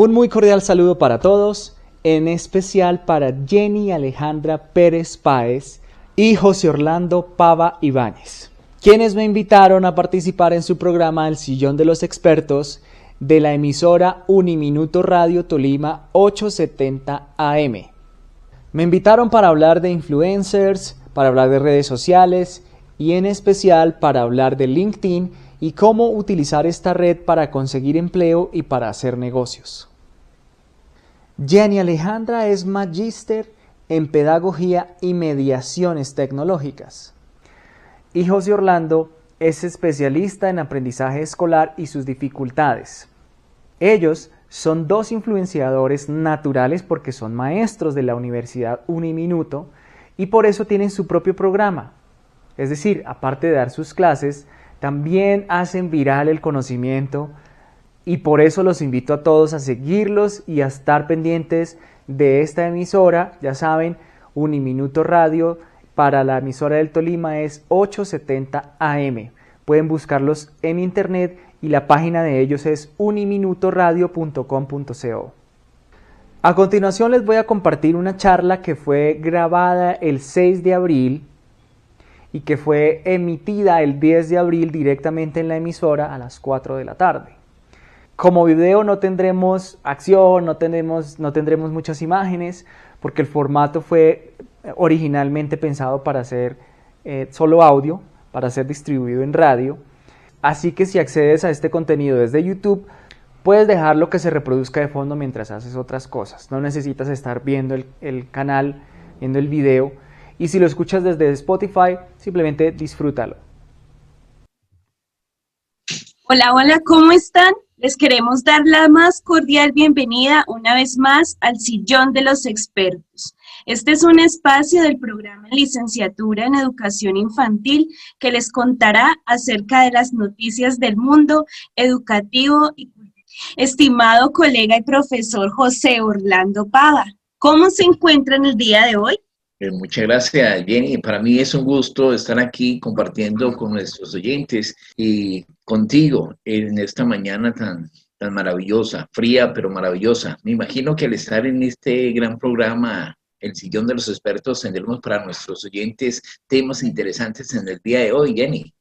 Un muy cordial saludo para todos, en especial para Jenny Alejandra Pérez Páez y José Orlando Pava Ibáñez, quienes me invitaron a participar en su programa El Sillón de los Expertos de la emisora Uniminuto Radio Tolima 870 AM. Me invitaron para hablar de influencers, para hablar de redes sociales y en especial para hablar de LinkedIn y cómo utilizar esta red para conseguir empleo y para hacer negocios. Jenny Alejandra es magíster en pedagogía y mediaciones tecnológicas. Y José Orlando es especialista en aprendizaje escolar y sus dificultades. Ellos son dos influenciadores naturales porque son maestros de la Universidad Uniminuto y por eso tienen su propio programa. Es decir, aparte de dar sus clases, también hacen viral el conocimiento y por eso los invito a todos a seguirlos y a estar pendientes de esta emisora. Ya saben, Uniminuto Radio para la emisora del Tolima es 870 AM. Pueden buscarlos en internet y la página de ellos es uniminutoradio.com.co. A continuación les voy a compartir una charla que fue grabada el 6 de abril y que fue emitida el 10 de abril directamente en la emisora a las 4 de la tarde. Como video no tendremos acción, no tendremos, no tendremos muchas imágenes, porque el formato fue originalmente pensado para ser eh, solo audio, para ser distribuido en radio. Así que si accedes a este contenido desde YouTube, puedes dejarlo que se reproduzca de fondo mientras haces otras cosas. No necesitas estar viendo el, canal, viendo el video. Y si lo escuchas desde Spotify, simplemente disfrútalo. Hola, hola, ¿cómo están? Les queremos dar la más cordial bienvenida una vez más al Sillón de los Expertos. Este es un espacio del programa Licenciatura en Educación Infantil que les contará acerca de las noticias del mundo educativo y Estimado colega y profesor José Orlando Pava, ¿cómo se encuentra en el día de hoy? Eh, muchas gracias, Jenny. Para mí es un gusto estar aquí compartiendo con nuestros oyentes y contigo en esta mañana tan, tan maravillosa, fría pero maravillosa. Me imagino que al estar en este gran programa, El Sillón de los Expertos, tendremos para nuestros oyentes temas interesantes en el día de hoy, Jenny.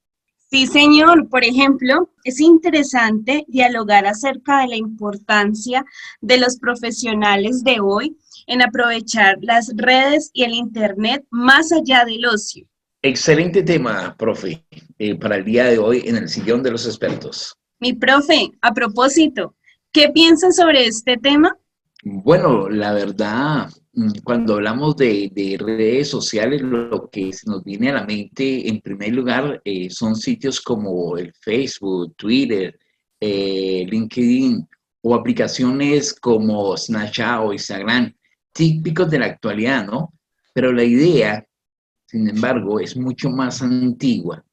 Sí, señor. Por ejemplo, es interesante dialogar acerca de la importancia de los profesionales de hoy en aprovechar las redes y el Internet más allá del ocio. Excelente tema, profe, eh, para el día de hoy en el sillón de los expertos. Mi profe, a propósito, ¿qué piensa sobre este tema? Bueno, la verdad, mm, cuando hablamos de, redes sociales, lo que nos viene a la mente, en primer lugar, eh, son sitios como el Facebook, Twitter, eh, LinkedIn o aplicaciones como Snapchat o Instagram, típicos de la actualidad, ¿no? Pero la idea, sin embargo, es mucho más antigua.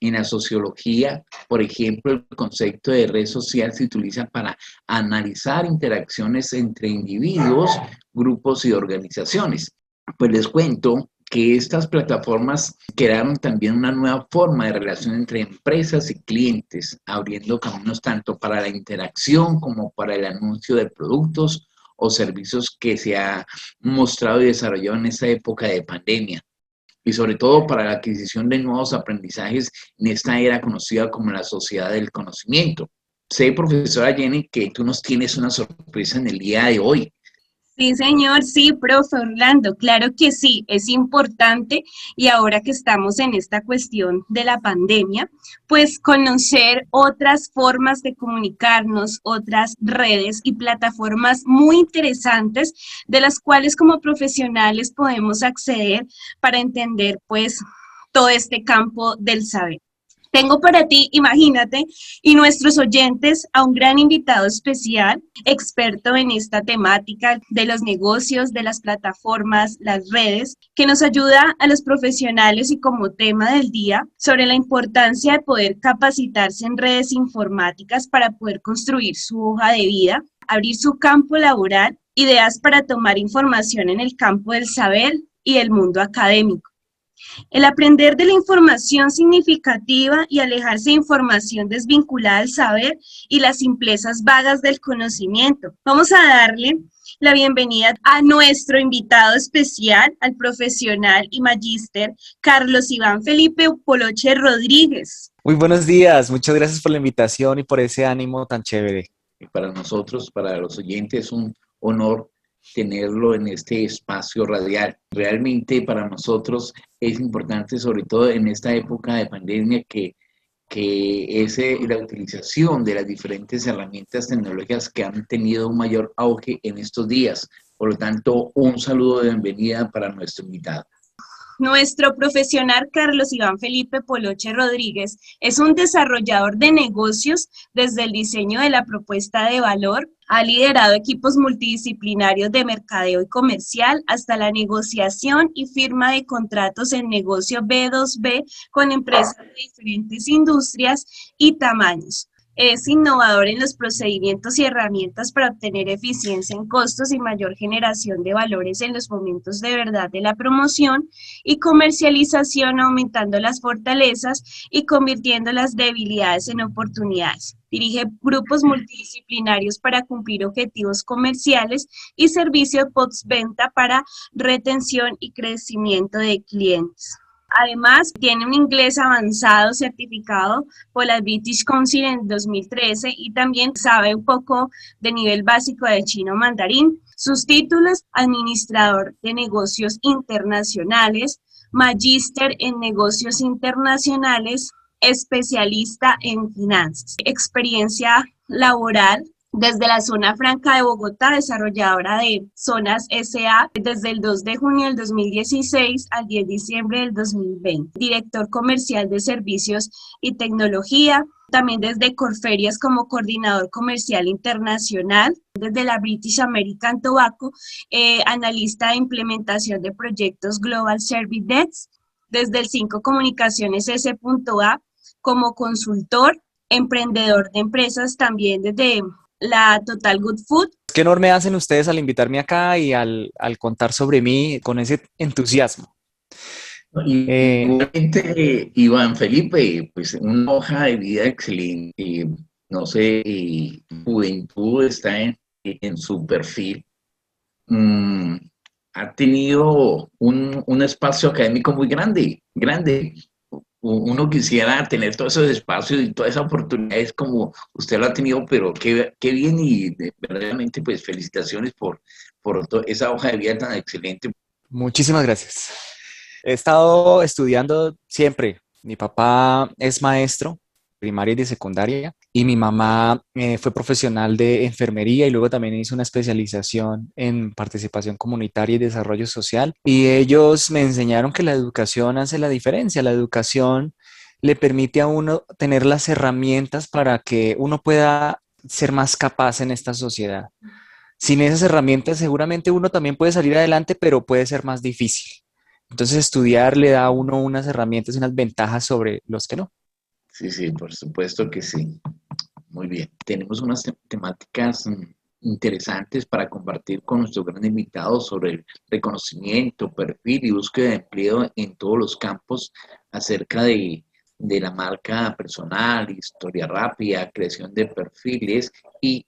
En la sociología, por ejemplo, el concepto de red social se utiliza para analizar interacciones entre individuos, grupos y organizaciones. Pues les cuento que estas plataformas crearon también una nueva forma de relación entre empresas y clientes, abriendo caminos tanto para la interacción como para el anuncio de productos o servicios que se ha mostrado y desarrollado en esta época de pandemia y sobre todo para la adquisición de nuevos aprendizajes en esta era conocida como la sociedad del conocimiento. Sé, profesora Jenny, que tú nos tienes una sorpresa en el día de hoy. Sí, señor, sí, profe Orlando, claro que sí, es importante y ahora que estamos en esta cuestión de la pandemia, pues conocer otras formas de comunicarnos, otras redes y plataformas muy interesantes de las cuales como profesionales podemos acceder para entender pues todo este campo del saber. Tengo para ti, imagínate, y nuestros oyentes a un gran invitado especial, experto en esta temática de los negocios, de las plataformas, las redes, que nos ayuda a los profesionales y como tema del día sobre la importancia de poder capacitarse en redes informáticas para poder construir su hoja de vida, abrir su campo laboral, ideas para tomar información en el campo del saber y el mundo académico. El aprender de la información significativa y alejarse de información desvinculada al saber y las simplezas vagas del conocimiento. Vamos a darle la bienvenida a nuestro invitado especial, al profesional y magíster Carlos Iván Felipe Poloche Rodríguez. Muy buenos días, muchas gracias por la invitación y por ese ánimo tan chévere. Para nosotros, para los oyentes, es un honor tenerlo en este espacio radial. Realmente para nosotros es importante, sobre todo en esta época de pandemia, que, que es la utilización de las diferentes herramientas tecnológicas que han tenido un mayor auge en estos días. Por lo tanto, un saludo de bienvenida para nuestro invitado. Nuestro profesional Carlos Iván Felipe Poloche Rodríguez es un desarrollador de negocios desde el diseño de la propuesta de valor, ha liderado equipos multidisciplinarios de mercadeo y comercial hasta la negociación y firma de contratos en negocio B2B con empresas de diferentes industrias y tamaños es innovador en los procedimientos y herramientas para obtener eficiencia en costos y mayor generación de valores en los momentos de verdad de la promoción y comercialización, aumentando las fortalezas y convirtiendo las debilidades en oportunidades. Dirige grupos multidisciplinarios para cumplir objetivos comerciales y servicio postventa para retención y crecimiento de clientes. Además, tiene un inglés avanzado certificado por la British Council en 2013 y también sabe un poco de nivel básico de chino mandarín. Sus títulos, administrador de negocios internacionales, magíster en negocios internacionales, especialista en finanzas, experiencia laboral desde la zona franca de Bogotá, desarrolladora de zonas SA desde el 2 de junio del 2016 al 10 de diciembre del 2020, director comercial de servicios y tecnología, también desde Corferias como coordinador comercial internacional, desde la British American Tobacco, eh, analista de implementación de proyectos Global Service Desk, desde el 5 Comunicaciones S.A como consultor, emprendedor de empresas también desde la Total Good Food. Qué enorme hacen ustedes al invitarme acá y al, contar sobre mí con ese entusiasmo. Y, eh, Iván Felipe, pues una hoja de vida excelente. No sé, juventud está en, su perfil. Mm, ha tenido un, un, espacio académico muy grande, grande uno quisiera tener todos esos espacios y todas esas oportunidades como usted lo ha tenido, pero qué, qué bien y verdaderamente pues felicitaciones por, por esa hoja de vida tan excelente. Muchísimas gracias. He estado estudiando siempre. Mi papá es maestro primaria y de secundaria y mi mamá eh, fue profesional de enfermería y luego también hizo una especialización en participación comunitaria y desarrollo social y ellos me enseñaron que la educación hace la diferencia, la educación le permite a uno tener las herramientas para que uno pueda ser más capaz en esta sociedad. Sin esas herramientas seguramente uno también puede salir adelante, pero puede ser más difícil. Entonces estudiar le da a uno unas herramientas y unas ventajas sobre los que no. Sí, sí, por supuesto que sí. Muy bien. Tenemos unas temáticas interesantes para compartir con nuestro gran invitado sobre el reconocimiento, perfil y búsqueda de empleo en todos los campos acerca de, de la marca personal, historia rápida, creación de perfiles y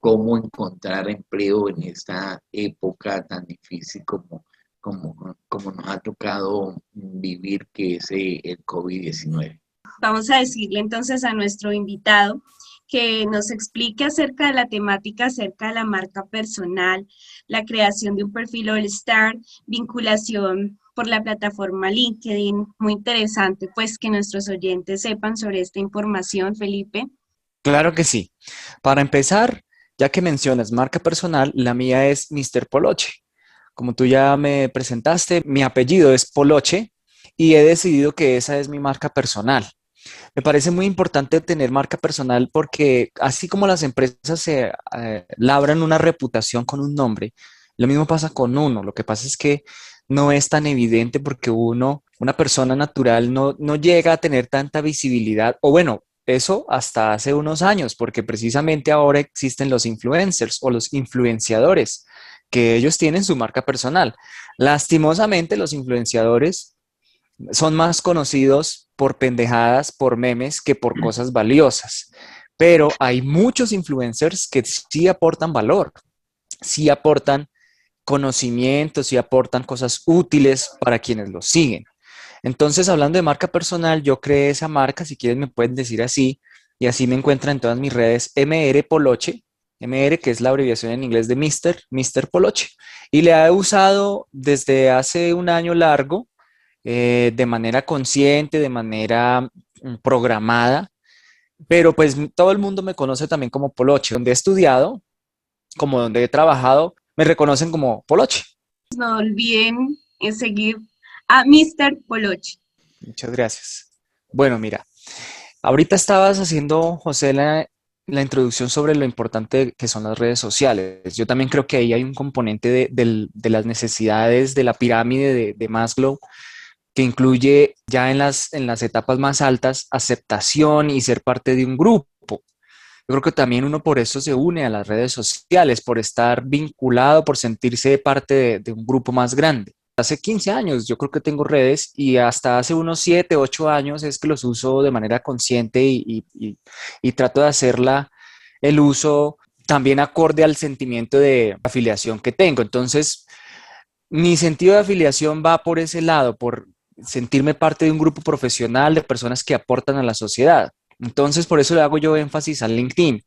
cómo encontrar empleo en esta época tan difícil como, como, como nos ha tocado vivir, que es eh, el COVID-19 vamos a decirle entonces a nuestro invitado que nos explique acerca de la temática, acerca de la marca personal, la creación de un perfil All-Star, vinculación por la plataforma LinkedIn. Muy interesante, pues que nuestros oyentes sepan sobre esta información, Felipe. Claro que sí. Para empezar, ya que mencionas marca personal, la mía es Mr. Poloche. Como tú ya me presentaste, mi apellido es Poloche y he decidido que esa es mi marca personal. Me parece muy importante tener marca personal porque así como las empresas se eh, labran una reputación con un nombre, lo mismo pasa con uno. Lo que pasa es que no es tan evidente porque uno, una persona natural, no, no llega a tener tanta visibilidad. O bueno, eso hasta hace unos años, porque precisamente ahora existen los influencers o los influenciadores, que ellos tienen su marca personal. Lastimosamente, los influenciadores son más conocidos por pendejadas, por memes, que por cosas valiosas. Pero hay muchos influencers que sí aportan valor, sí aportan conocimientos, sí aportan cosas útiles para quienes los siguen. Entonces, hablando de marca personal, yo creé esa marca, si quieren me pueden decir así, y así me encuentran en todas mis redes, MR Poloche, MR, que es la abreviación en inglés de Mr., Mr. Poloche. Y le he usado desde hace un año largo, eh, de manera consciente, de manera mm, programada, pero pues todo el mundo me conoce también como Poloche, donde he estudiado, como donde he trabajado, me reconocen como Poloche. No olviden seguir a Mr. Poloche. Muchas gracias. Bueno, mira, ahorita estabas haciendo, José, la, la introducción sobre lo importante que son las redes sociales. Yo también creo que ahí hay un componente de, las necesidades de la pirámide de, Maslow que incluye ya en las, en las etapas más altas aceptación y ser parte de un grupo. Yo creo que también uno por eso se une a las redes sociales, por estar vinculado, por sentirse parte de un grupo más grande hace 15 años yo creo que tengo redes y hasta hace unos 7, 8 años es que los uso de manera consciente y, trato de hacerla el uso también acorde al sentimiento de afiliación que tengo. Entonces, mi sentido de afiliación va por ese lado, por sentirme parte de un grupo profesional de personas que aportan a la sociedad. Entonces, por eso le hago yo énfasis al LinkedIn,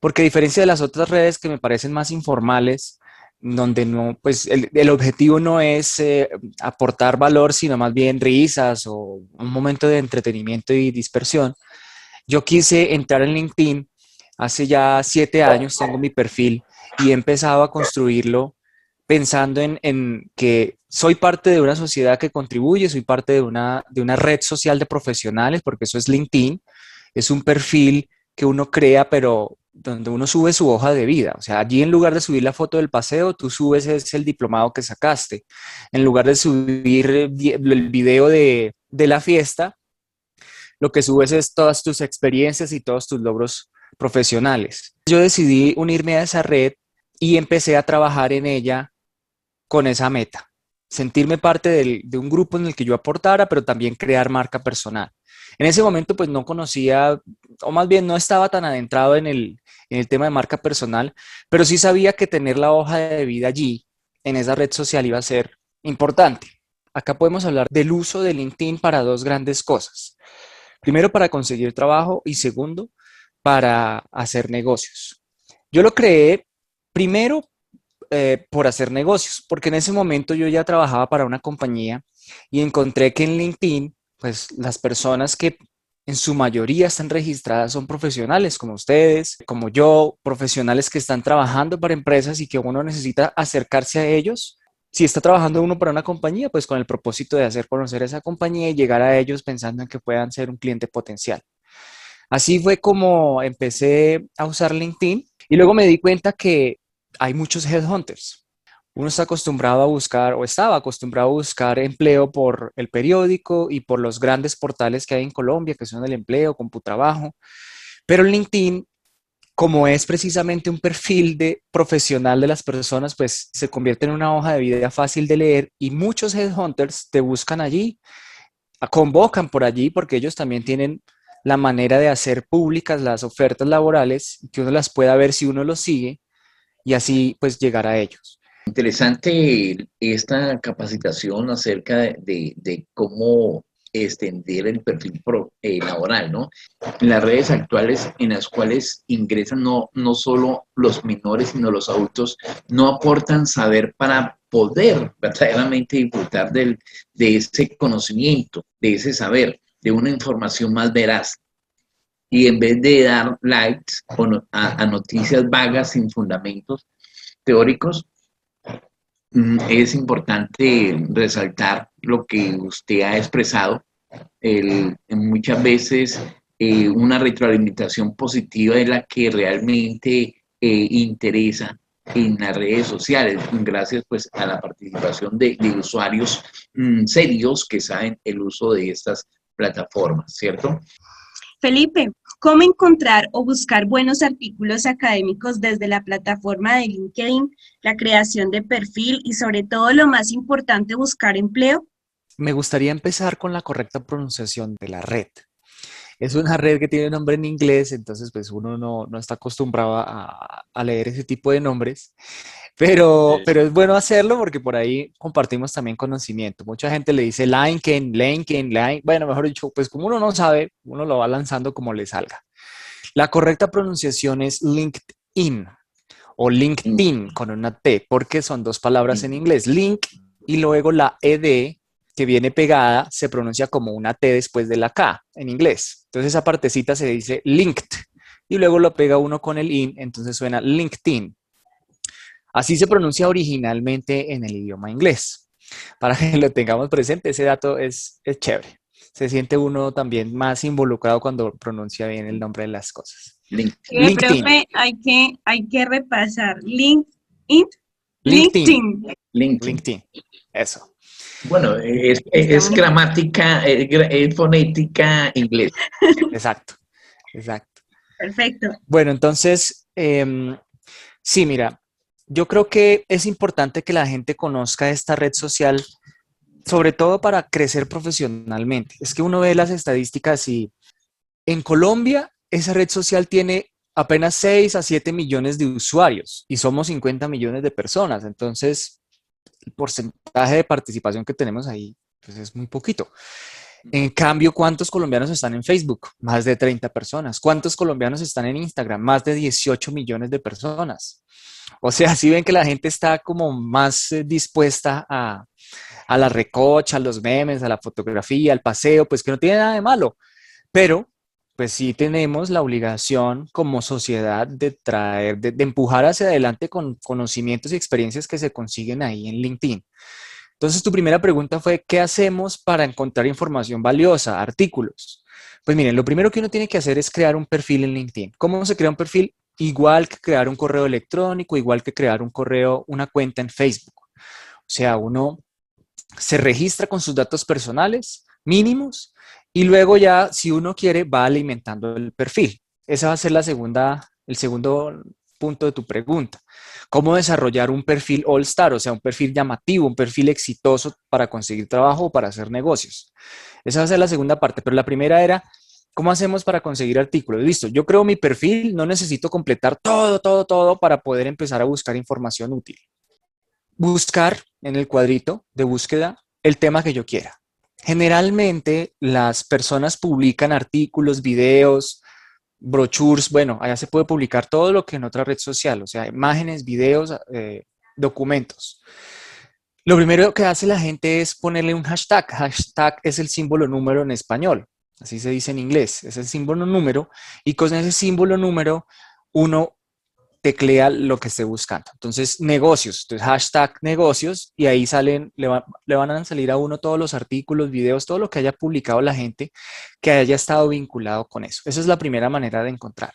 porque a diferencia de las otras redes que me parecen más informales, donde no, pues el, objetivo no es eh, aportar valor, sino más bien risas o un momento de entretenimiento y dispersión. Yo quise entrar en LinkedIn hace ya siete años, tengo mi perfil y he empezado a construirlo pensando en, en, que soy parte de una sociedad que contribuye, soy parte de una, de una red social de profesionales, porque eso es LinkedIn, es un perfil que uno crea, pero donde uno sube su hoja de vida. O sea, allí en lugar de subir la foto del paseo, tú subes es el diplomado que sacaste. En lugar de subir el video de, de la fiesta, lo que subes es todas tus experiencias y todos tus logros profesionales. Yo decidí unirme a esa red y empecé a trabajar en ella con esa meta. Sentirme parte de un grupo en el que yo aportara, pero también crear marca personal. En ese momento pues no conocía, o más bien no estaba tan adentrado en el, en el tema de marca personal, pero sí sabía que tener la hoja de vida allí, en esa red social, iba a ser importante. Acá podemos hablar del uso de LinkedIn para dos grandes cosas. Primero, para conseguir trabajo y segundo, para hacer negocios. Yo lo creé primero eh, por hacer negocios, porque en ese momento yo ya trabajaba para una compañía y encontré que en LinkedIn pues las personas que en su mayoría están registradas son profesionales como ustedes, como yo, profesionales que están trabajando para empresas y que uno necesita acercarse a ellos. Si está trabajando uno para una compañía, pues con el propósito de hacer conocer esa compañía y llegar a ellos pensando en que puedan ser un cliente potencial. Así fue como empecé a usar LinkedIn y luego me di cuenta que hay muchos headhunters uno está acostumbrado a buscar o estaba acostumbrado a buscar empleo por el periódico y por los grandes portales que hay en Colombia, que son el empleo, CompuTrabajo. Pero LinkedIn, como es precisamente un perfil de profesional de las personas, pues se convierte en una hoja de vida fácil de leer y muchos headhunters te buscan allí, convocan por allí porque ellos también tienen la manera de hacer públicas las ofertas laborales, que uno las pueda ver si uno los sigue y así pues llegar a ellos. Interesante esta capacitación acerca de, cómo extender el perfil eh, laboral, ¿no? Las redes actuales en las cuales ingresan no, no solo los menores, sino los adultos, no aportan saber para poder verdaderamente disfrutar del, de ese conocimiento, de ese saber, de una información más veraz. Y en vez de dar likes a noticias vagas sin fundamentos teóricos, Mm, es importante resaltar lo que usted ha expresado. muchas veces eh, una retroalimentación positiva es la que realmente eh, interesa en las redes sociales, gracias pues a la participación de, usuarios mm, serios que saben el uso de estas plataformas, ¿cierto? Felipe, ¿cómo encontrar o buscar buenos artículos académicos desde la plataforma de LinkedIn, la creación de perfil y sobre todo lo más importante, buscar empleo? me gustaría empezar con la correcta pronunciación de la red. Es una red que tiene nombre en inglés, entonces pues uno no, está acostumbrado a, leer ese tipo de nombres, pero, pero es bueno hacerlo porque por ahí compartimos también conocimiento. Mucha gente le dice Linken, Linken, Line, bueno, mejor dicho, pues como uno no sabe, uno lo va lanzando como le salga. La correcta pronunciación es LinkedIn o LinkedIn con una T, porque son dos palabras en inglés, link y luego la ED que viene pegada se pronuncia como una T después de la K en inglés. Entonces esa partecita se dice linked y luego lo pega uno con el in, entonces suena LinkedIn. Así se pronuncia originalmente en el idioma inglés. Para que lo tengamos presente, ese dato es, es chévere. Se siente uno también más involucrado cuando pronuncia bien el nombre de las cosas. LinkedIn. Profe, hay que, hay que repasar. LinkedIn. LinkedIn. LinkedIn. Eso. Bueno, es, gramática, es, fonética inglés. Exacto, exacto. Perfecto. Bueno, entonces, em, sí, mira, yo creo que es importante que la gente conozca esta red social, sobre todo para crecer profesionalmente. Es que uno ve las estadísticas y en Colombia esa red social tiene apenas 6 a 7 millones de usuarios y somos 50 millones de personas. Entonces, el porcentaje de participación que tenemos ahí pues es muy poquito. En cambio, ¿cuántos colombianos están en Facebook? Más de 30 personas. ¿Cuántos colombianos están en Instagram? Más de 18 millones de personas. O sea, si ven que la gente está como más eh, dispuesta a, a la recocha, a los memes, a la fotografía, al paseo, pues que no tiene nada de malo. Pero pues sí tenemos la obligación como sociedad de traer, de, empujar hacia adelante con conocimientos y experiencias que se consiguen ahí en LinkedIn. Entonces, tu primera pregunta fue, ¿qué hacemos para encontrar información valiosa, artículos? Pues miren, lo primero que uno tiene que hacer es crear un perfil en LinkedIn. ¿Cómo se crea un perfil? Igual que crear un correo electrónico, igual que crear un correo, una cuenta en Facebook. O sea, uno se registra con sus datos personales mínimos y luego ya, si uno quiere, va alimentando el perfil. Esa va a ser la segunda, el segundo punto de tu pregunta. ¿Cómo desarrollar un perfil all star, o sea, un perfil llamativo, un perfil exitoso para conseguir trabajo o para hacer negocios? Esa va a ser la segunda parte, pero la primera era, ¿cómo hacemos para conseguir artículos? Listo, yo creo mi perfil, no necesito completar todo, todo, todo para poder empezar a buscar información útil. Buscar en el cuadrito de búsqueda el tema que yo quiera. Generalmente las personas publican artículos, videos, brochures, bueno, allá se puede publicar todo lo que en otra red social, o sea, imágenes, videos, eh, documentos. Lo primero que hace la gente es ponerle un hashtag. Hashtag es el símbolo número en español, así se dice en inglés, es el símbolo número, y con ese símbolo número uno teclea lo que esté buscando. Entonces, negocios, entonces hashtag negocios y ahí salen, le, le, van a salir a uno todos los artículos, videos, todo lo que haya publicado la gente que haya estado vinculado con eso. Esa es la primera manera de encontrar.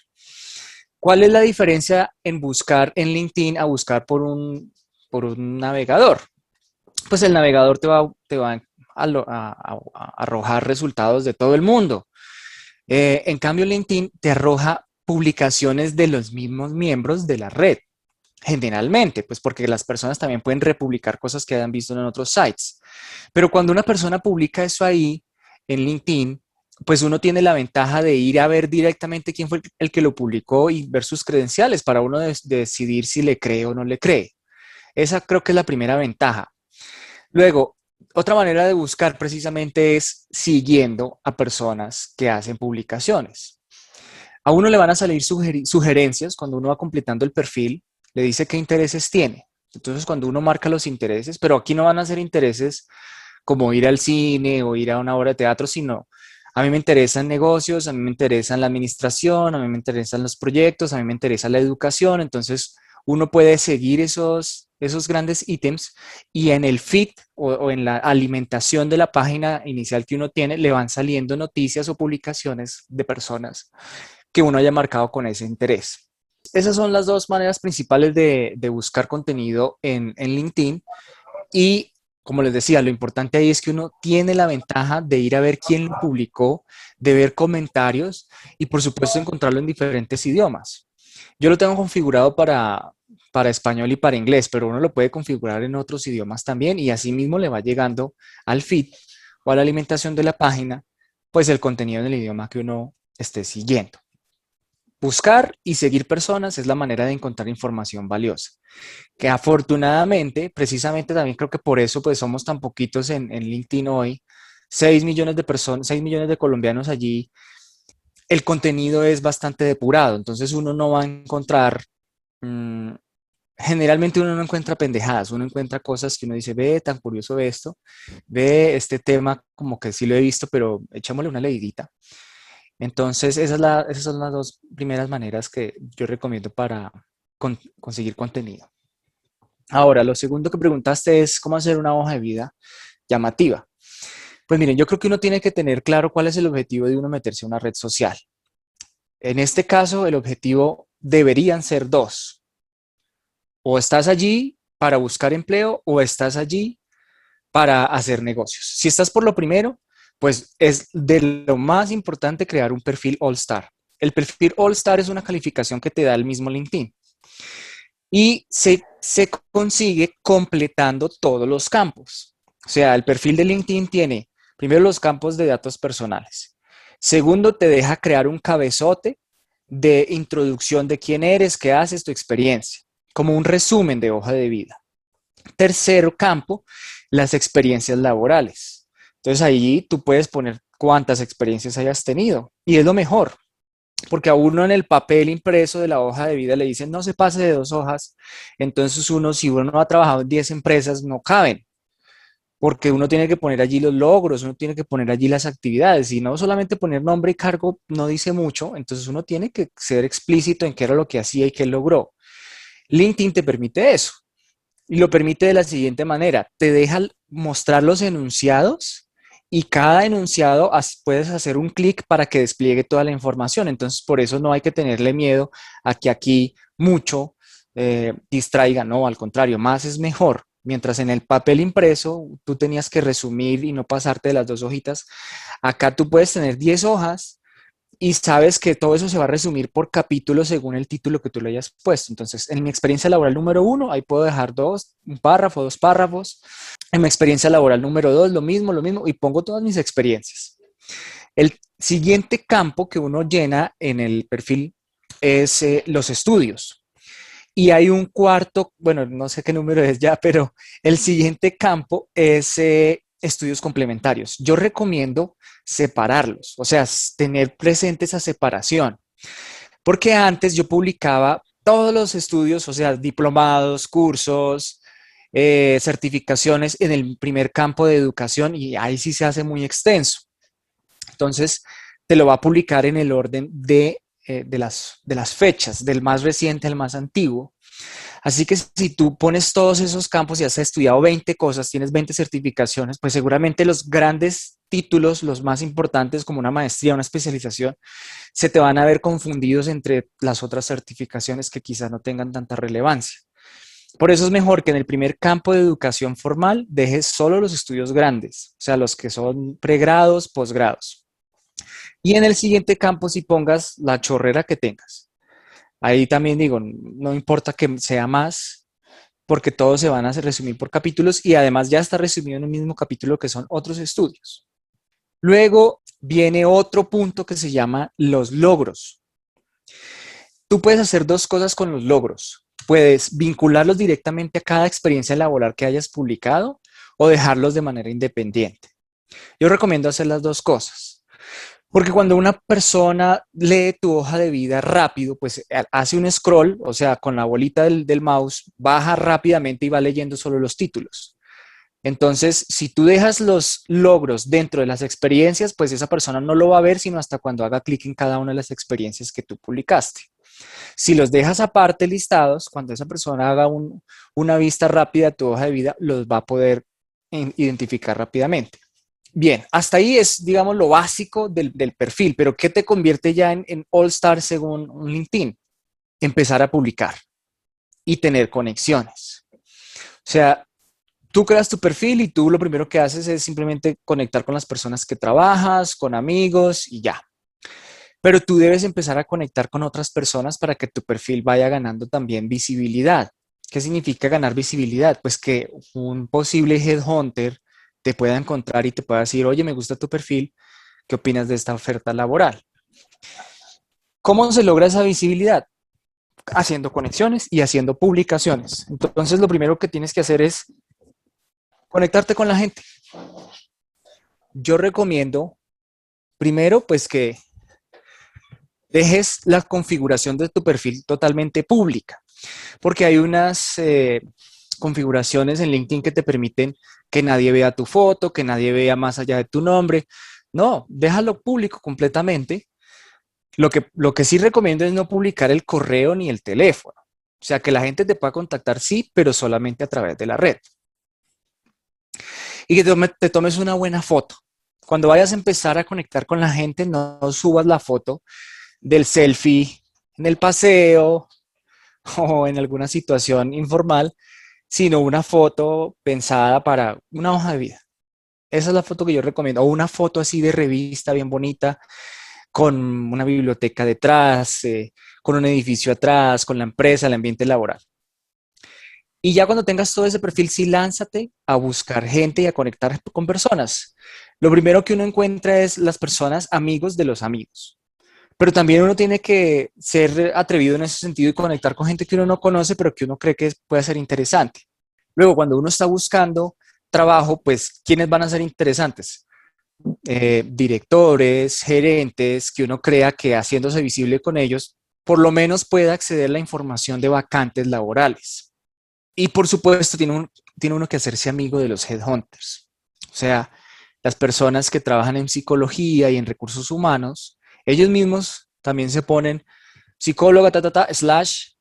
¿Cuál es la diferencia en buscar en LinkedIn a buscar por un, por un navegador? Pues el navegador te va, te va a, arrojar resultados de todo el mundo. Eh, en cambio, LinkedIn te arroja publicaciones de los mismos miembros de la red. Generalmente, pues porque las personas también pueden republicar cosas que hayan visto en otros sites. Pero cuando una persona publica eso ahí en LinkedIn, pues uno tiene la ventaja de ir a ver directamente quién fue el que lo publicó y ver sus credenciales para uno decidir si le cree o no le cree. Esa creo que es la primera ventaja. Luego, otra manera de buscar precisamente es siguiendo a personas que hacen publicaciones. A uno le van a salir sugerencias cuando uno va completando el perfil, le dice qué intereses tiene. Entonces, cuando uno marca los intereses, pero aquí no van a ser intereses como ir al cine o ir a una obra de teatro, sino a mí me interesan negocios, a mí me interesan la administración, a mí me interesan los proyectos, a mí me interesa la educación. Entonces, uno puede seguir esos, esos grandes ítems y en el feed o, o, en la alimentación de la página inicial que uno tiene, le van saliendo noticias o publicaciones de personas que uno haya marcado con ese interés. Esas son las dos maneras principales de, buscar contenido en, LinkedIn. Y como les decía, lo importante ahí es que uno tiene la ventaja de ir a ver quién lo publicó, de ver comentarios y por supuesto encontrarlo en diferentes idiomas. Yo lo tengo configurado para, para español y para inglés, pero uno lo puede configurar en otros idiomas también y así mismo le va llegando al feed o a la alimentación de la página, pues el contenido en el idioma que uno esté siguiendo. Buscar y seguir personas es la manera de encontrar información valiosa, que afortunadamente, precisamente también creo que por eso pues somos tan poquitos en, LinkedIn hoy, 6 millones de personas, 6 millones de colombianos allí, el contenido es bastante depurado, entonces uno no va a encontrar, mm, generalmente uno no encuentra pendejadas, uno encuentra cosas que uno dice, ve, tan curioso esto, ve este tema como que sí lo he visto, pero echémosle una leidita. Entonces, esas son las dos primeras maneras que yo recomiendo para conseguir contenido. Ahora, lo segundo que preguntaste es cómo hacer una hoja de vida llamativa. Pues miren, yo creo que uno tiene que tener claro cuál es el objetivo de uno meterse a una red social. En este caso, el objetivo deberían ser dos. O estás allí para buscar empleo o estás allí para hacer negocios. Si estás por lo primero, pues es de lo más importante crear un perfil All Star. El perfil All Star es una calificación que te da el mismo LinkedIn y se, se consigue completando todos los campos. O sea, el perfil de LinkedIn tiene primero los campos de datos personales. Segundo, te deja crear un cabezote de introducción de quién eres, qué haces, tu experiencia, como un resumen de hoja de vida. Tercero campo, las experiencias laborales. Entonces ahí tú puedes poner cuántas experiencias hayas tenido y es lo mejor, porque a uno en el papel impreso de la hoja de vida le dicen no se pase de dos hojas, entonces uno si uno no ha trabajado en 10 empresas no caben, porque uno tiene que poner allí los logros, uno tiene que poner allí las actividades y no solamente poner nombre y cargo no dice mucho, entonces uno tiene que ser explícito en qué era lo que hacía y qué logró. LinkedIn te permite eso y lo permite de la siguiente manera, te deja mostrar los enunciados y cada enunciado puedes hacer un clic para que despliegue toda la información. Entonces, por eso no hay que tenerle miedo a que aquí mucho eh, distraiga, no, al contrario, más es mejor. Mientras en el papel impreso tú tenías que resumir y no pasarte de las dos hojitas, acá tú puedes tener 10 hojas y sabes que todo eso se va a resumir por capítulo según el título que tú le hayas puesto. Entonces, en mi experiencia laboral número uno, ahí puedo dejar dos, un párrafo, dos párrafos. En mi experiencia laboral número dos, lo mismo, lo mismo, y pongo todas mis experiencias. El siguiente campo que uno llena en el perfil es eh, los estudios. Y hay un cuarto, bueno, no sé qué número es ya, pero el siguiente campo es eh, estudios complementarios. Yo recomiendo separarlos, o sea, tener presente esa separación. Porque antes yo publicaba todos los estudios, o sea, diplomados, cursos, eh, certificaciones en el primer campo de educación y ahí sí se hace muy extenso. Entonces, te lo va a publicar en el orden de, eh, de, las, de las fechas, del más reciente al más antiguo. Así que si tú pones todos esos campos y has estudiado 20 cosas, tienes 20 certificaciones, pues seguramente los grandes títulos, los más importantes como una maestría, una especialización, se te van a ver confundidos entre las otras certificaciones que quizás no tengan tanta relevancia. Por eso es mejor que en el primer campo de educación formal dejes solo los estudios grandes, o sea, los que son pregrados, posgrados. Y en el siguiente campo si pongas la chorrera que tengas. Ahí también digo, no importa que sea más, porque todos se van a resumir por capítulos y además ya está resumido en un mismo capítulo que son otros estudios. Luego viene otro punto que se llama los logros. Tú puedes hacer dos cosas con los logros. Puedes vincularlos directamente a cada experiencia laboral que hayas publicado o dejarlos de manera independiente. Yo recomiendo hacer las dos cosas. Porque cuando una persona lee tu hoja de vida rápido, pues eh, hace un scroll, o sea, con la bolita del, mouse, baja rápidamente y va leyendo solo los títulos. Entonces, si tú dejas los logros dentro de las experiencias, pues esa persona no lo va a ver sino hasta cuando haga clic en cada una de las experiencias que tú publicaste. Si los dejas aparte listados, cuando esa persona haga una vista rápida de tu hoja de vida, los va a poder identificar rápidamente. Bien, hasta ahí es, digamos, lo básico del, perfil, pero ¿qué te convierte ya en, All Star según LinkedIn? Empezar a publicar y tener conexiones. O sea, tú creas tu perfil y tú lo primero que haces es simplemente conectar con las personas que trabajas, con amigos y ya. Pero tú debes empezar a conectar con otras personas para que tu perfil vaya ganando también visibilidad. ¿Qué significa ganar visibilidad? Pues que un posible headhunter te pueda encontrar y te pueda decir, oye, me gusta tu perfil, ¿qué opinas de esta oferta laboral? ¿Cómo se logra esa visibilidad? Haciendo conexiones y haciendo publicaciones. Entonces, lo primero que tienes que hacer es conectarte con la gente. Yo recomiendo, primero, pues que dejes la configuración de tu perfil totalmente pública, porque hay unas eh, configuraciones en LinkedIn que te permiten que nadie vea tu foto, que nadie vea más allá de tu nombre. No, déjalo público completamente. Lo que, lo que sí recomiendo es no publicar el correo ni el teléfono. O sea, que la gente te pueda contactar, sí, pero solamente a través de la red. Y que te, tomes una buena foto. Cuando vayas a empezar a conectar con la gente, no subas la foto del selfie en el paseo o en alguna situación informal, sino una foto pensada para una hoja de vida. Esa es la foto que yo recomiendo. O una foto así de revista bien bonita, con una biblioteca detrás, eh, con un edificio atrás, con la empresa, el ambiente laboral. Y ya cuando tengas todo ese perfil, sí lánzate a buscar gente y a conectar con personas. Lo primero que uno encuentra es las personas amigos de los amigos. Pero también uno tiene que ser atrevido en ese sentido y conectar con gente que uno no conoce, pero que uno cree que puede ser interesante. Luego, cuando uno está buscando trabajo, pues, ¿quiénes van a ser interesantes? Eh, directores, gerentes, que uno crea que haciéndose visible con ellos, por lo menos puede acceder a la información de vacantes laborales. Y por supuesto, tiene, tiene uno que hacerse amigo de los headhunters. O sea, las personas que trabajan en psicología y en recursos humanos ellos mismos también se ponen psicóloga, ta, slash,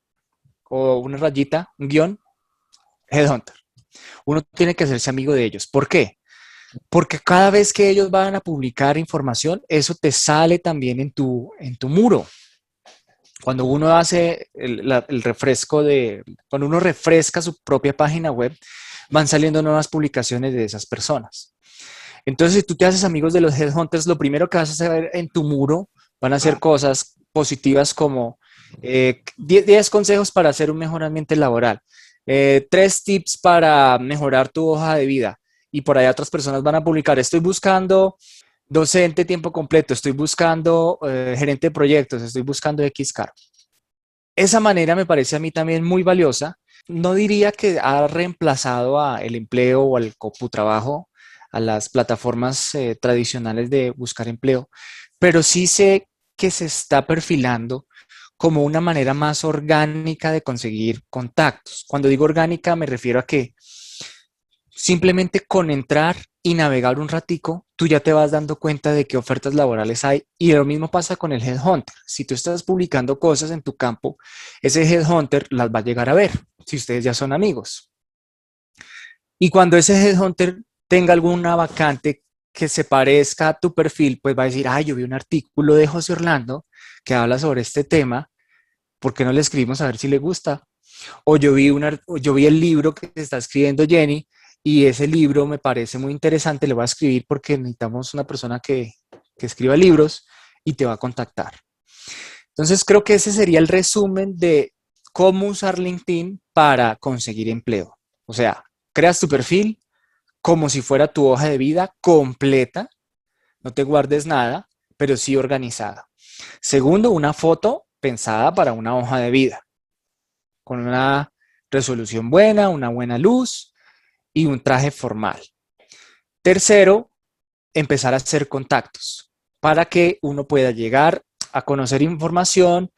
o una rayita, un guion, headhunter. Uno tiene que hacerse amigo de ellos. ¿Por qué? Porque cada vez que ellos van a publicar información, eso te sale también en tu, en tu muro. Cuando uno hace el, el refresco de, cuando uno refresca su propia página web, van saliendo nuevas publicaciones de esas personas. Entonces, si tú te haces amigos de los headhunters, lo primero que vas a hacer en tu muro van a ser cosas positivas como 10 eh, consejos para hacer un mejor ambiente laboral, eh, tres tips para mejorar tu hoja de vida. Y por ahí otras personas van a publicar, estoy buscando docente tiempo completo, estoy buscando eh, gerente de proyectos, estoy buscando X cargo. Esa manera me parece a mí también muy valiosa. No diría que ha reemplazado a el empleo o al trabajo a las plataformas eh, tradicionales de buscar empleo, pero sí sé que se está perfilando como una manera más orgánica de conseguir contactos. Cuando digo orgánica me refiero a que simplemente con entrar y navegar un ratico, tú ya te vas dando cuenta de qué ofertas laborales hay y lo mismo pasa con el headhunter. Si tú estás publicando cosas en tu campo, ese headhunter las va a llegar a ver, si ustedes ya son amigos. Y cuando ese headhunter tenga alguna vacante que se parezca a tu perfil, pues va a decir, ay, yo vi un artículo de José Orlando que habla sobre este tema, ¿por qué no le escribimos a ver si le gusta? O yo vi, una, yo vi el libro que está escribiendo Jenny y ese libro me parece muy interesante, le voy a escribir porque necesitamos una persona que, que escriba libros y te va a contactar. Entonces creo que ese sería el resumen de cómo usar LinkedIn para conseguir empleo. O sea, creas tu perfil, como si fuera tu hoja de vida completa, no te guardes nada, pero sí organizada. Segundo, una foto pensada para una hoja de vida, con una resolución buena, una buena luz y un traje formal. Tercero, empezar a hacer contactos para que uno pueda llegar a conocer información,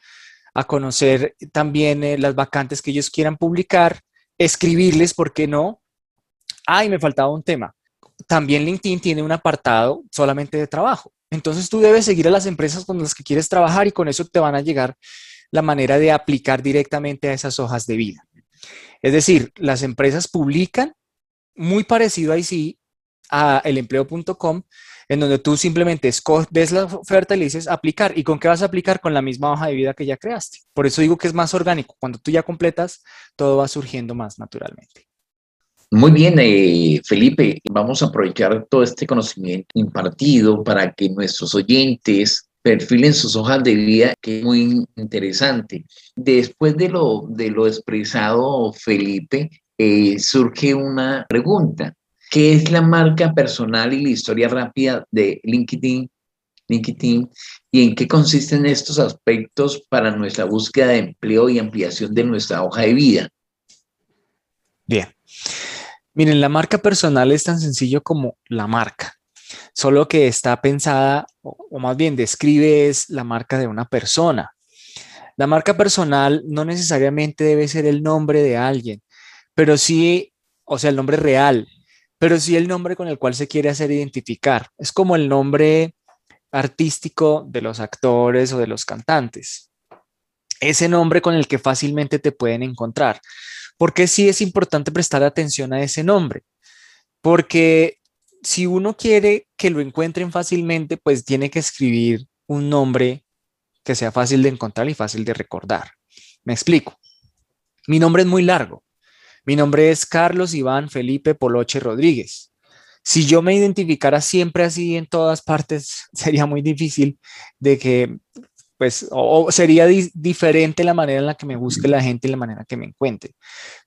a conocer también eh, las vacantes que ellos quieran publicar, escribirles, ¿por qué no? Ay, me faltaba un tema. También LinkedIn tiene un apartado solamente de trabajo. Entonces tú debes seguir a las empresas con las que quieres trabajar y con eso te van a llegar la manera de aplicar directamente a esas hojas de vida. Es decir, las empresas publican muy parecido ahí sí a elempleo.com, en donde tú simplemente ves la oferta y le dices aplicar. ¿Y con qué vas a aplicar? Con la misma hoja de vida que ya creaste. Por eso digo que es más orgánico. Cuando tú ya completas, todo va surgiendo más naturalmente. Muy bien, eh, Felipe, vamos a aprovechar todo este conocimiento impartido para que nuestros oyentes perfilen sus hojas de vida, que es muy interesante. Después de lo, de lo expresado, Felipe, eh, surge una pregunta. ¿Qué es la marca personal y la historia rápida de LinkedIn? LinkedIn y en qué consisten estos aspectos para nuestra búsqueda de empleo y ampliación de nuestra hoja de vida. Bien. Miren, la marca personal es tan sencillo como la marca, solo que está pensada, o, más bien describe es la marca de una persona. La marca personal no necesariamente debe ser el nombre de alguien, pero sí, o sea, el nombre real, pero sí el nombre con el cual se quiere hacer identificar. Es como el nombre artístico de los actores o de los cantantes. Ese nombre con el que fácilmente te pueden encontrar. ¿Por qué sí es importante prestar atención a ese nombre? Porque si uno quiere que lo encuentren fácilmente, pues tiene que escribir un nombre que sea fácil de encontrar y fácil de recordar. Me explico. Mi nombre es muy largo. Mi nombre es Carlos Iván Felipe Poloche Rodríguez. Si yo me identificara siempre así en todas partes, sería muy difícil de que, pues, o, sería diferente la manera en la que me busque la gente y la manera que me encuentre.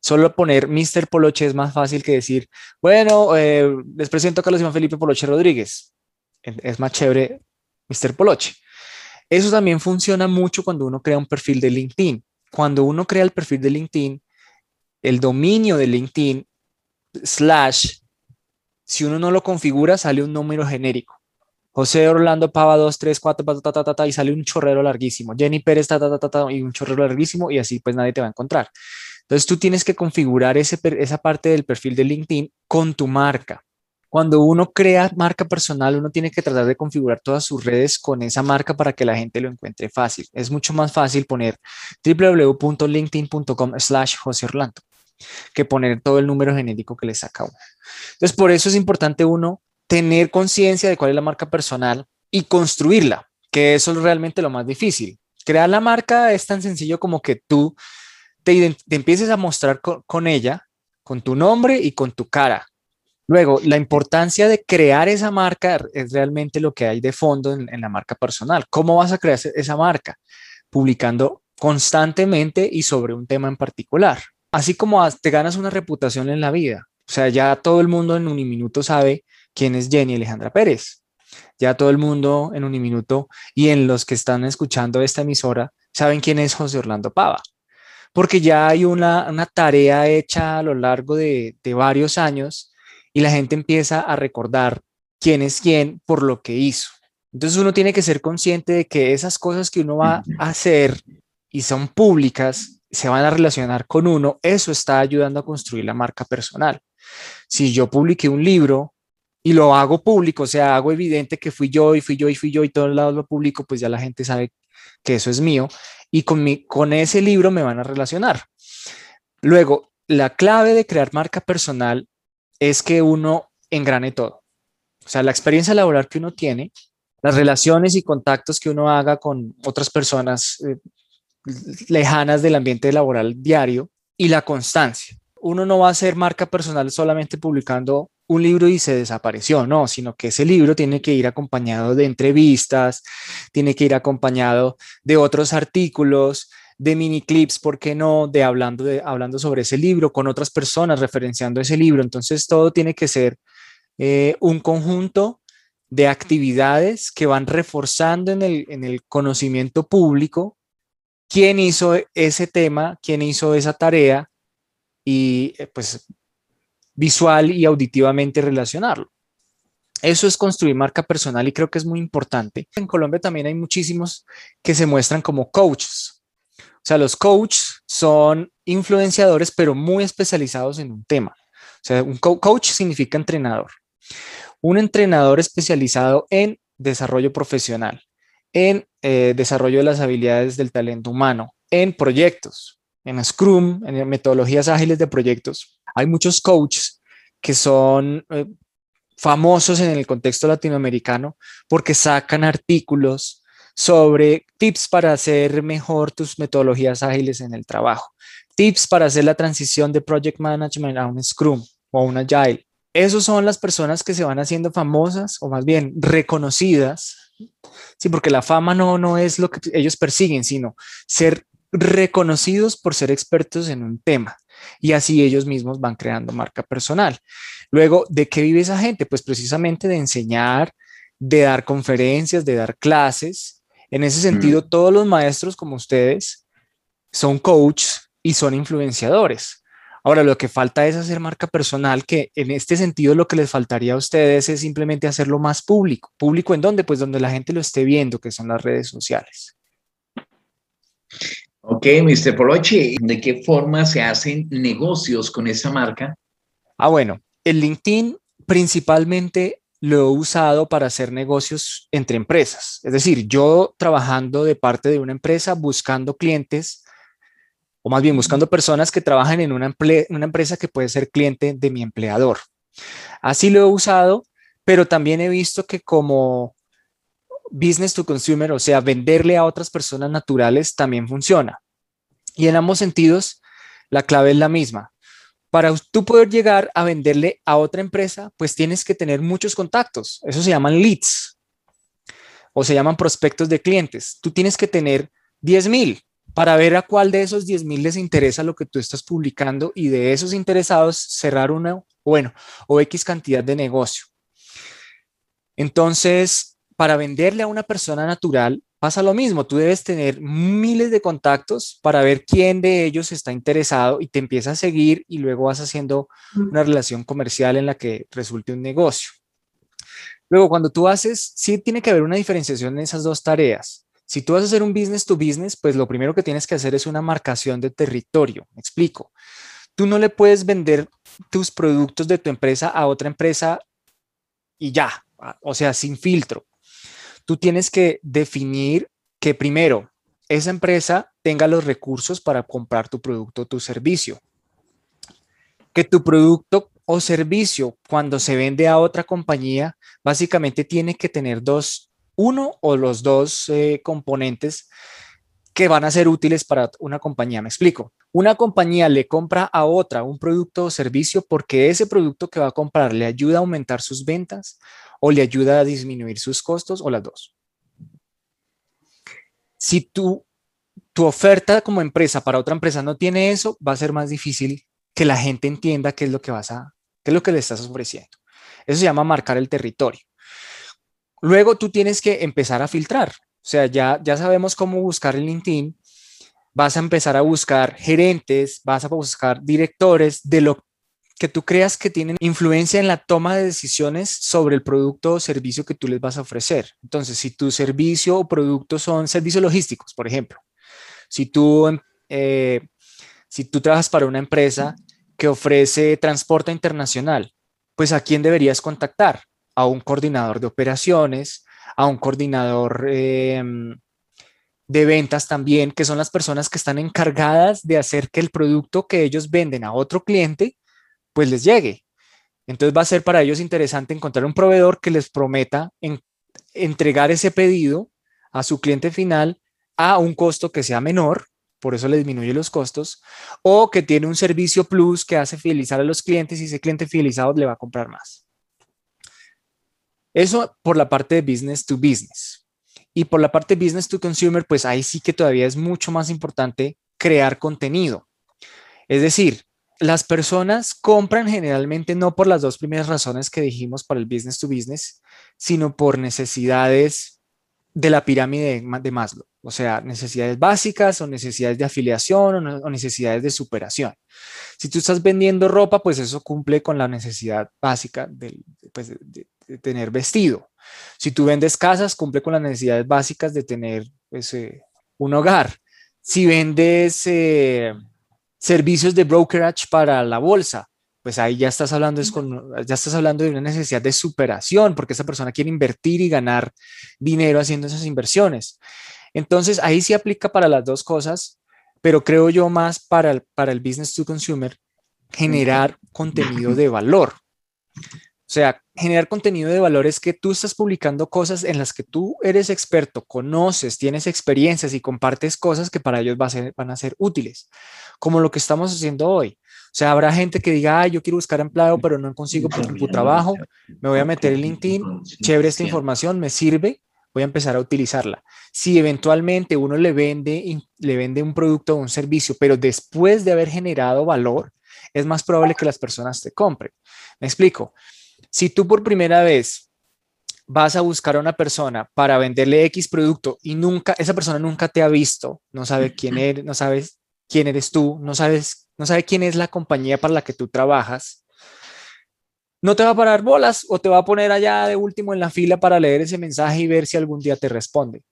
Solo poner Mr. Poloche es más fácil que decir, bueno, eh, les presento a Carlos Iván Felipe Poloche Rodríguez. Es más chévere Mr. Poloche. Eso también funciona mucho cuando uno crea un perfil de LinkedIn. Cuando uno crea el perfil de LinkedIn, el dominio de LinkedIn slash si uno no lo configura, sale un número genérico. José Orlando Pava 2, 3, 4, ta, ta, ta, y sale un chorrero larguísimo. Jenny Pérez, ta, ta, ta, ta, y un chorrero larguísimo, y así pues nadie te va a encontrar. Entonces tú tienes que configurar ese, esa parte del perfil de LinkedIn con tu marca. Cuando uno crea marca personal, uno tiene que tratar de configurar todas sus redes con esa marca para que la gente lo encuentre fácil. Es mucho más fácil poner www.linkedin.com slash José Orlando que poner todo el número genérico que le saca uno. Entonces, por eso es importante uno tener conciencia de cuál es la marca personal y construirla, que eso es realmente lo más difícil. Crear la marca es tan sencillo como que tú te, empieces a mostrar con, ella, con tu nombre y con tu cara. Luego, la importancia de crear esa marca es realmente lo que hay de fondo en, en la marca personal. ¿Cómo vas a crear esa marca? Publicando constantemente y sobre un tema en particular así como te ganas una reputación en la vida. O sea, ya todo el mundo en un minuto sabe quién es Jenny Alejandra Pérez. Ya todo el mundo en un minuto y en los que están escuchando esta emisora saben quién es José Orlando Pava. Porque ya hay una, tarea hecha a lo largo de, de varios años y la gente empieza a recordar quién es quién por lo que hizo. Entonces uno tiene que ser consciente de que esas cosas que uno va a hacer y son públicas se van a relacionar con uno, eso está ayudando a construir la marca personal. Si yo publiqué un libro y lo hago público, o sea, hago evidente que fui yo y fui yo y fui yo y todos lados lo publico, pues ya la gente sabe que eso es mío y con, mi, con ese libro me van a relacionar. Luego, la clave de crear marca personal es que uno engrane todo. O sea, la experiencia laboral que uno tiene, las relaciones y contactos que uno haga con otras personas, eh, lejanas del ambiente laboral diario y la constancia. Uno no va a hacer marca personal solamente publicando un libro y se desapareció, no, sino que ese libro tiene que ir acompañado de entrevistas, tiene que ir acompañado de otros artículos, de mini clips, ¿por qué no? De hablando, de hablando sobre ese libro con otras personas, referenciando ese libro. Entonces, todo tiene que ser eh, un conjunto de actividades que van reforzando en el, en el conocimiento público quién hizo ese tema, quién hizo esa tarea y eh, pues visual y auditivamente relacionarlo. Eso es construir marca personal y creo que es muy importante. En Colombia también hay muchísimos que se muestran como coaches. O sea, los coaches son influenciadores, pero muy especializados en un tema. O sea, un coach significa entrenador. Un entrenador especializado en desarrollo profesional en eh, desarrollo de las habilidades del talento humano, en proyectos, en Scrum, en metodologías ágiles de proyectos. Hay muchos coaches que son eh, famosos en el contexto latinoamericano porque sacan artículos sobre tips para hacer mejor tus metodologías ágiles en el trabajo, tips para hacer la transición de project management a un Scrum o a un Agile. Esos son las personas que se van haciendo famosas o más bien reconocidas Sí, porque la fama no, no es lo que ellos persiguen, sino ser reconocidos por ser expertos en un tema. Y así ellos mismos van creando marca personal. Luego, ¿de qué vive esa gente? Pues precisamente de enseñar, de dar conferencias, de dar clases. En ese sentido, mm. todos los maestros como ustedes son coaches y son influenciadores. Ahora, lo que falta es hacer marca personal, que en este sentido lo que les faltaría a ustedes es simplemente hacerlo más público. ¿Público en dónde? Pues donde la gente lo esté viendo, que son las redes sociales. Ok, Mr. Poloche, ¿de qué forma se hacen negocios con esa marca? Ah, bueno, el LinkedIn principalmente lo he usado para hacer negocios entre empresas. Es decir, yo trabajando de parte de una empresa, buscando clientes, o más bien buscando personas que trabajan en una empresa que puede ser cliente de mi empleador. Así lo he usado, pero también he visto que como business to consumer, o sea, venderle a otras personas naturales, también funciona. Y en ambos sentidos, la clave es la misma. Para tú poder llegar a venderle a otra empresa, pues tienes que tener muchos contactos. Eso se llaman leads o se llaman prospectos de clientes. Tú tienes que tener 10 mil para ver a cuál de esos 10 mil les interesa lo que tú estás publicando y de esos interesados cerrar una, bueno, o X cantidad de negocio. Entonces, para venderle a una persona natural, pasa lo mismo, tú debes tener miles de contactos para ver quién de ellos está interesado y te empieza a seguir y luego vas haciendo una relación comercial en la que resulte un negocio. Luego, cuando tú haces, sí tiene que haber una diferenciación en esas dos tareas. Si tú vas a hacer un business to business, pues lo primero que tienes que hacer es una marcación de territorio. Me explico. Tú no le puedes vender tus productos de tu empresa a otra empresa y ya, o sea, sin filtro tú tienes que definir que primero esa empresa tenga los recursos para comprar tu producto o tu servicio. Que tu producto o servicio cuando se vende a otra compañía, básicamente tiene que tener dos, uno o los dos eh, componentes que van a ser útiles para una compañía. Me explico. Una compañía le compra a otra un producto o servicio porque ese producto que va a comprar le ayuda a aumentar sus ventas o le ayuda a disminuir sus costos o las dos. Si tu, tu oferta como empresa para otra empresa no tiene eso, va a ser más difícil que la gente entienda qué es lo que vas a, qué es lo que le estás ofreciendo. Eso se llama marcar el territorio. Luego tú tienes que empezar a filtrar. O sea, ya, ya sabemos cómo buscar el LinkedIn. Vas a empezar a buscar gerentes, vas a buscar directores de lo que tú creas que tienen influencia en la toma de decisiones sobre el producto o servicio que tú les vas a ofrecer. Entonces, si tu servicio o producto son servicios logísticos, por ejemplo, si tú, eh, si tú trabajas para una empresa que ofrece transporte internacional, pues a quién deberías contactar? A un coordinador de operaciones, a un coordinador em, de ventas también, que son las personas que están encargadas de hacer que el producto que ellos venden a otro cliente pues les llegue. Entonces va a ser para ellos interesante encontrar un proveedor que les prometa entregar ese pedido a su cliente final a un costo que sea menor, por eso le disminuye los costos, o que tiene un servicio plus que hace fidelizar a los clientes y ese cliente fidelizado le va a comprar más. Eso por la parte de business to business. Y por la parte business to consumer, pues ahí sí que todavía es mucho más importante crear contenido. Es decir, las personas compran generalmente no por las dos primeras razones que dijimos para el business to business, sino por necesidades de la pirámide de Maslow, o sea, necesidades básicas o necesidades de afiliación o, necesidades de superación. Si tú estás vendiendo ropa, pues eso cumple con la necesidad básica pues, de, tener vestido. Si tú vendes casas, cumple con las necesidades básicas de tener pues, eh, un hogar. Si vendes... Eh, servicios de brokerage para la bolsa, pues ahí ya estás hablando, es con, ya estás hablando de una necesidad de superación, porque esa persona quiere invertir y ganar dinero haciendo esas inversiones. Entonces, ahí sí aplica para las dos cosas, pero creo yo más para el, para el business to consumer, generar contenido de valor. O sea, generar contenido de valor es que tú estás publicando cosas en las que tú eres experto, conoces, tienes experiencias y compartes cosas que para ellos van a ser útiles, como lo que estamos haciendo hoy. O sea, habrá gente que diga, yo quiero buscar empleo, pero no consigo por tu trabajo, me voy a meter en LinkedIn, chévere esta información, me sirve, voy a empezar a utilizarla. Si eventualmente uno le vende, le vende un producto o un servicio, pero después de haber generado valor, es más probable que las personas te compren. Me explico. Si tú por primera vez vas a buscar a una persona para venderle X producto y nunca, esa persona nunca te ha visto, no sabe quién eres, no sabes quién eres tú, no sabes, no sabe quién es la compañía para la que tú trabajas, no te va a parar bolas o te va a poner allá de último en la fila para leer ese mensaje y ver si algún día te responde.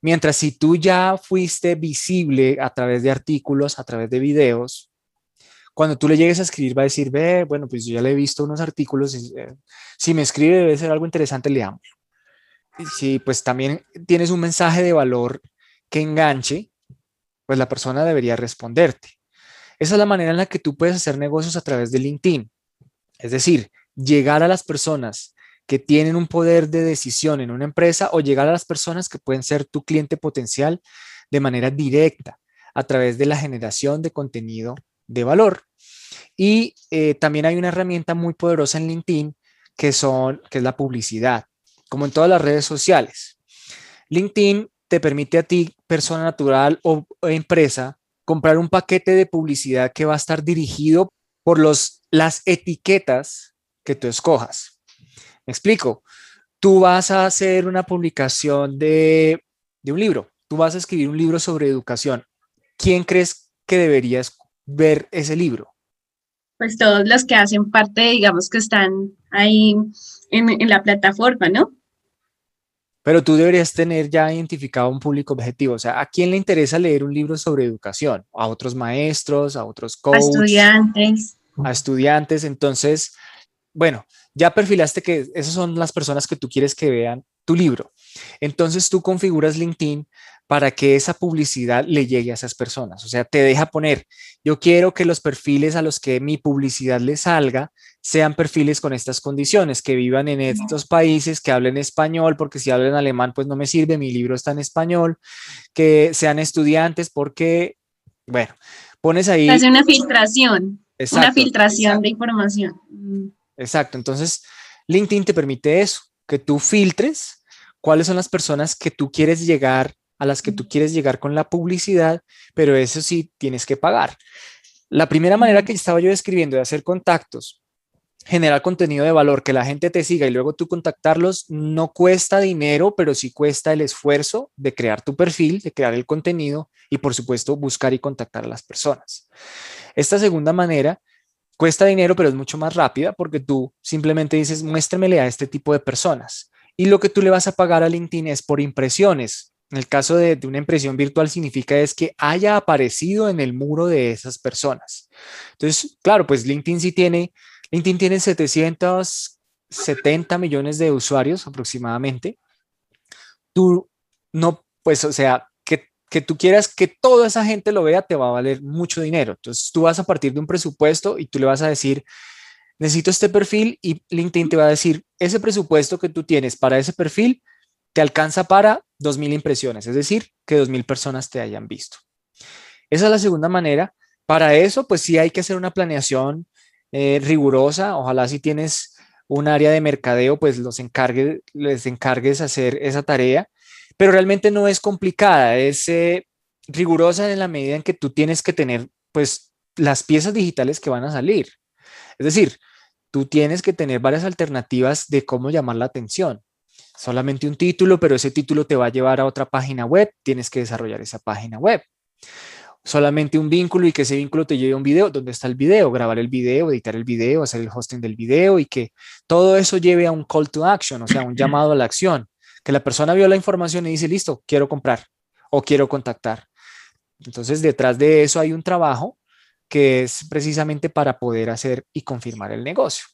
Mientras si tú ya fuiste visible a través de artículos, a través de videos, cuando tú le llegues a escribir va a decir, ve, bueno, pues yo ya le he visto unos artículos, eh, si me escribe debe ser algo interesante, leamos. Si pues también tienes un mensaje de valor que enganche, pues la persona debería responderte. Esa es la manera en la que tú puedes hacer negocios a través de LinkedIn. Es decir, llegar a las personas que tienen un poder de decisión en una empresa o llegar a las personas que pueden ser tu cliente potencial de manera directa a través de la generación de contenido de valor. Y eh, también hay una herramienta muy poderosa en LinkedIn que, son, que es la publicidad, como en todas las redes sociales. LinkedIn te permite a ti, persona natural o, empresa, comprar un paquete de publicidad que va a estar dirigido por los, las etiquetas que tú escojas. Me explico. Tú vas a hacer una publicación de, de un libro. Tú vas a escribir un libro sobre educación. ¿Quién crees que deberías ver ese libro? pues todos los que hacen parte, digamos, que están ahí en, la plataforma, ¿no? Pero tú deberías tener ya identificado un público objetivo. O sea, ¿a quién le interesa leer un libro sobre educación? A otros maestros, a otros coaches. A estudiantes. A estudiantes. Entonces, bueno, ya perfilaste que esas son las personas que tú quieres que vean tu libro. Entonces tú configuras LinkedIn para que esa publicidad le llegue a esas personas. O sea, te deja poner, yo quiero que los perfiles a los que mi publicidad le salga sean perfiles con estas condiciones, que vivan en estos países, que hablen español, porque si hablan alemán, pues no me sirve, mi libro está en español, que sean estudiantes, porque, bueno, pones ahí... Hace una filtración, una filtración de información. Exacto, entonces LinkedIn te permite eso, que tú filtres cuáles son las personas que tú quieres llegar a las que tú quieres llegar con la publicidad, pero eso sí tienes que pagar. La primera manera que estaba yo describiendo de hacer contactos, generar contenido de valor, que la gente te siga y luego tú contactarlos, no cuesta dinero, pero sí cuesta el esfuerzo de crear tu perfil, de crear el contenido y por supuesto buscar y contactar a las personas. Esta segunda manera cuesta dinero, pero es mucho más rápida porque tú simplemente dices, muéstremele a este tipo de personas. Y lo que tú le vas a pagar a LinkedIn es por impresiones. En el caso de, una impresión virtual significa es que haya aparecido en el muro de esas personas. Entonces, claro, pues LinkedIn sí tiene, LinkedIn tiene 770 millones de usuarios aproximadamente. Tú no, pues, o sea, que, que tú quieras que toda esa gente lo vea te va a valer mucho dinero. Entonces, tú vas a partir de un presupuesto y tú le vas a decir, necesito este perfil y LinkedIn te va a decir, ese presupuesto que tú tienes para ese perfil te alcanza para 2.000 impresiones, es decir, que 2.000 personas te hayan visto. Esa es la segunda manera. Para eso, pues sí hay que hacer una planeación eh, rigurosa. Ojalá si tienes un área de mercadeo, pues los encargue, les encargues hacer esa tarea. Pero realmente no es complicada, es eh, rigurosa en la medida en que tú tienes que tener, pues, las piezas digitales que van a salir. Es decir, tú tienes que tener varias alternativas de cómo llamar la atención solamente un título, pero ese título te va a llevar a otra página web, tienes que desarrollar esa página web. Solamente un vínculo y que ese vínculo te lleve a un video, ¿dónde está el video? Grabar el video, editar el video, hacer el hosting del video y que todo eso lleve a un call to action, o sea, un llamado a la acción. Que la persona vio la información y dice, listo, quiero comprar o quiero contactar. Entonces, detrás de eso hay un trabajo que es precisamente para poder hacer y confirmar el negocio.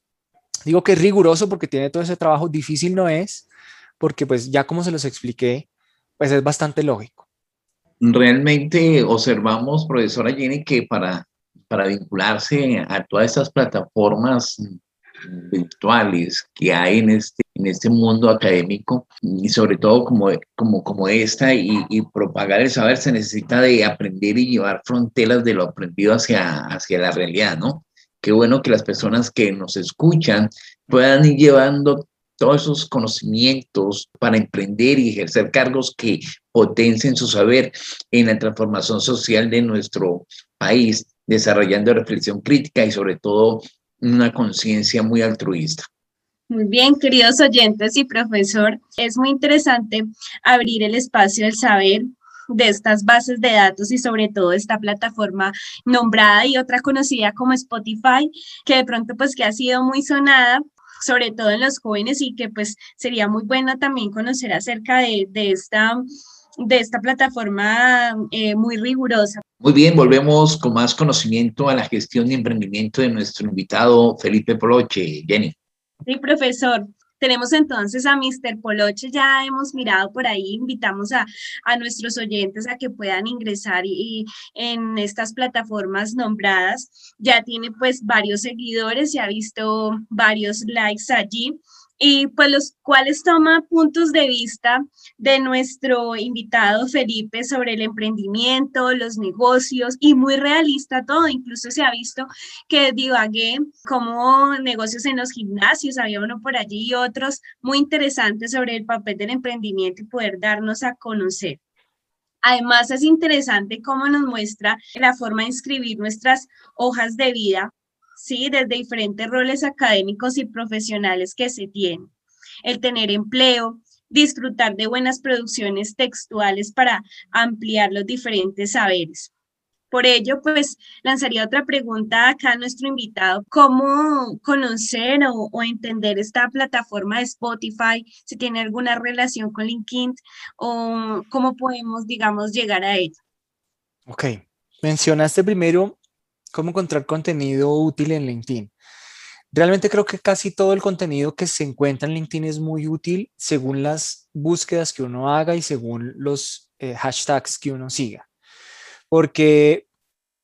Digo que es riguroso porque tiene todo ese trabajo, difícil no es, porque pues ya como se los expliqué, pues es bastante lógico. Realmente observamos, profesora Jenny, que para, para vincularse a todas estas plataformas virtuales que hay en este, en este mundo académico y sobre todo como, como, como esta y, y, propagar el saber se necesita de aprender y llevar fronteras de lo aprendido hacia, hacia la realidad, ¿no? Qué bueno que las personas que nos escuchan puedan ir llevando todos esos conocimientos para emprender y ejercer cargos que potencien su saber en la transformación social de nuestro país, desarrollando reflexión crítica y sobre todo una conciencia muy altruista. Muy bien, queridos oyentes y profesor, es muy interesante abrir el espacio del saber de estas bases de datos y sobre todo esta plataforma nombrada y otra conocida como Spotify, que de pronto pues que ha sido muy sonada sobre todo en los jóvenes y que pues sería muy bueno también conocer acerca de, esta de esta plataforma eh, muy rigurosa. Muy bien, volvemos con más conocimiento a la gestión y emprendimiento de nuestro invitado Felipe Poloche. Jenny. Sí, profesor. Tenemos entonces a Mr. Poloche, ya hemos mirado por ahí, invitamos a, nuestros oyentes a que puedan ingresar y, en estas plataformas nombradas. Ya tiene pues varios seguidores, y ha visto varios likes allí y pues los cuales toma puntos de vista de nuestro invitado Felipe sobre el emprendimiento, los negocios y muy realista todo. Incluso se ha visto que divagué como negocios en los gimnasios, había uno por allí y otros muy interesantes sobre el papel del emprendimiento y poder darnos a conocer. Además, es interesante cómo nos muestra la forma de inscribir nuestras hojas de vida ¿sí? Desde diferentes roles académicos y profesionales que se tienen. El tener empleo, disfrutar de buenas producciones textuales para ampliar los diferentes saberes. Por ello, pues lanzaría otra pregunta acá a nuestro invitado, ¿cómo conocer o, entender esta plataforma de Spotify? Si tiene alguna relación con LinkedIn o cómo podemos, digamos, llegar a ella. Ok, mencionaste primero cómo encontrar contenido útil en LinkedIn. Realmente creo que casi todo el contenido que se encuentra en LinkedIn es muy útil según las búsquedas que uno haga y según los eh, hashtags que uno siga. Porque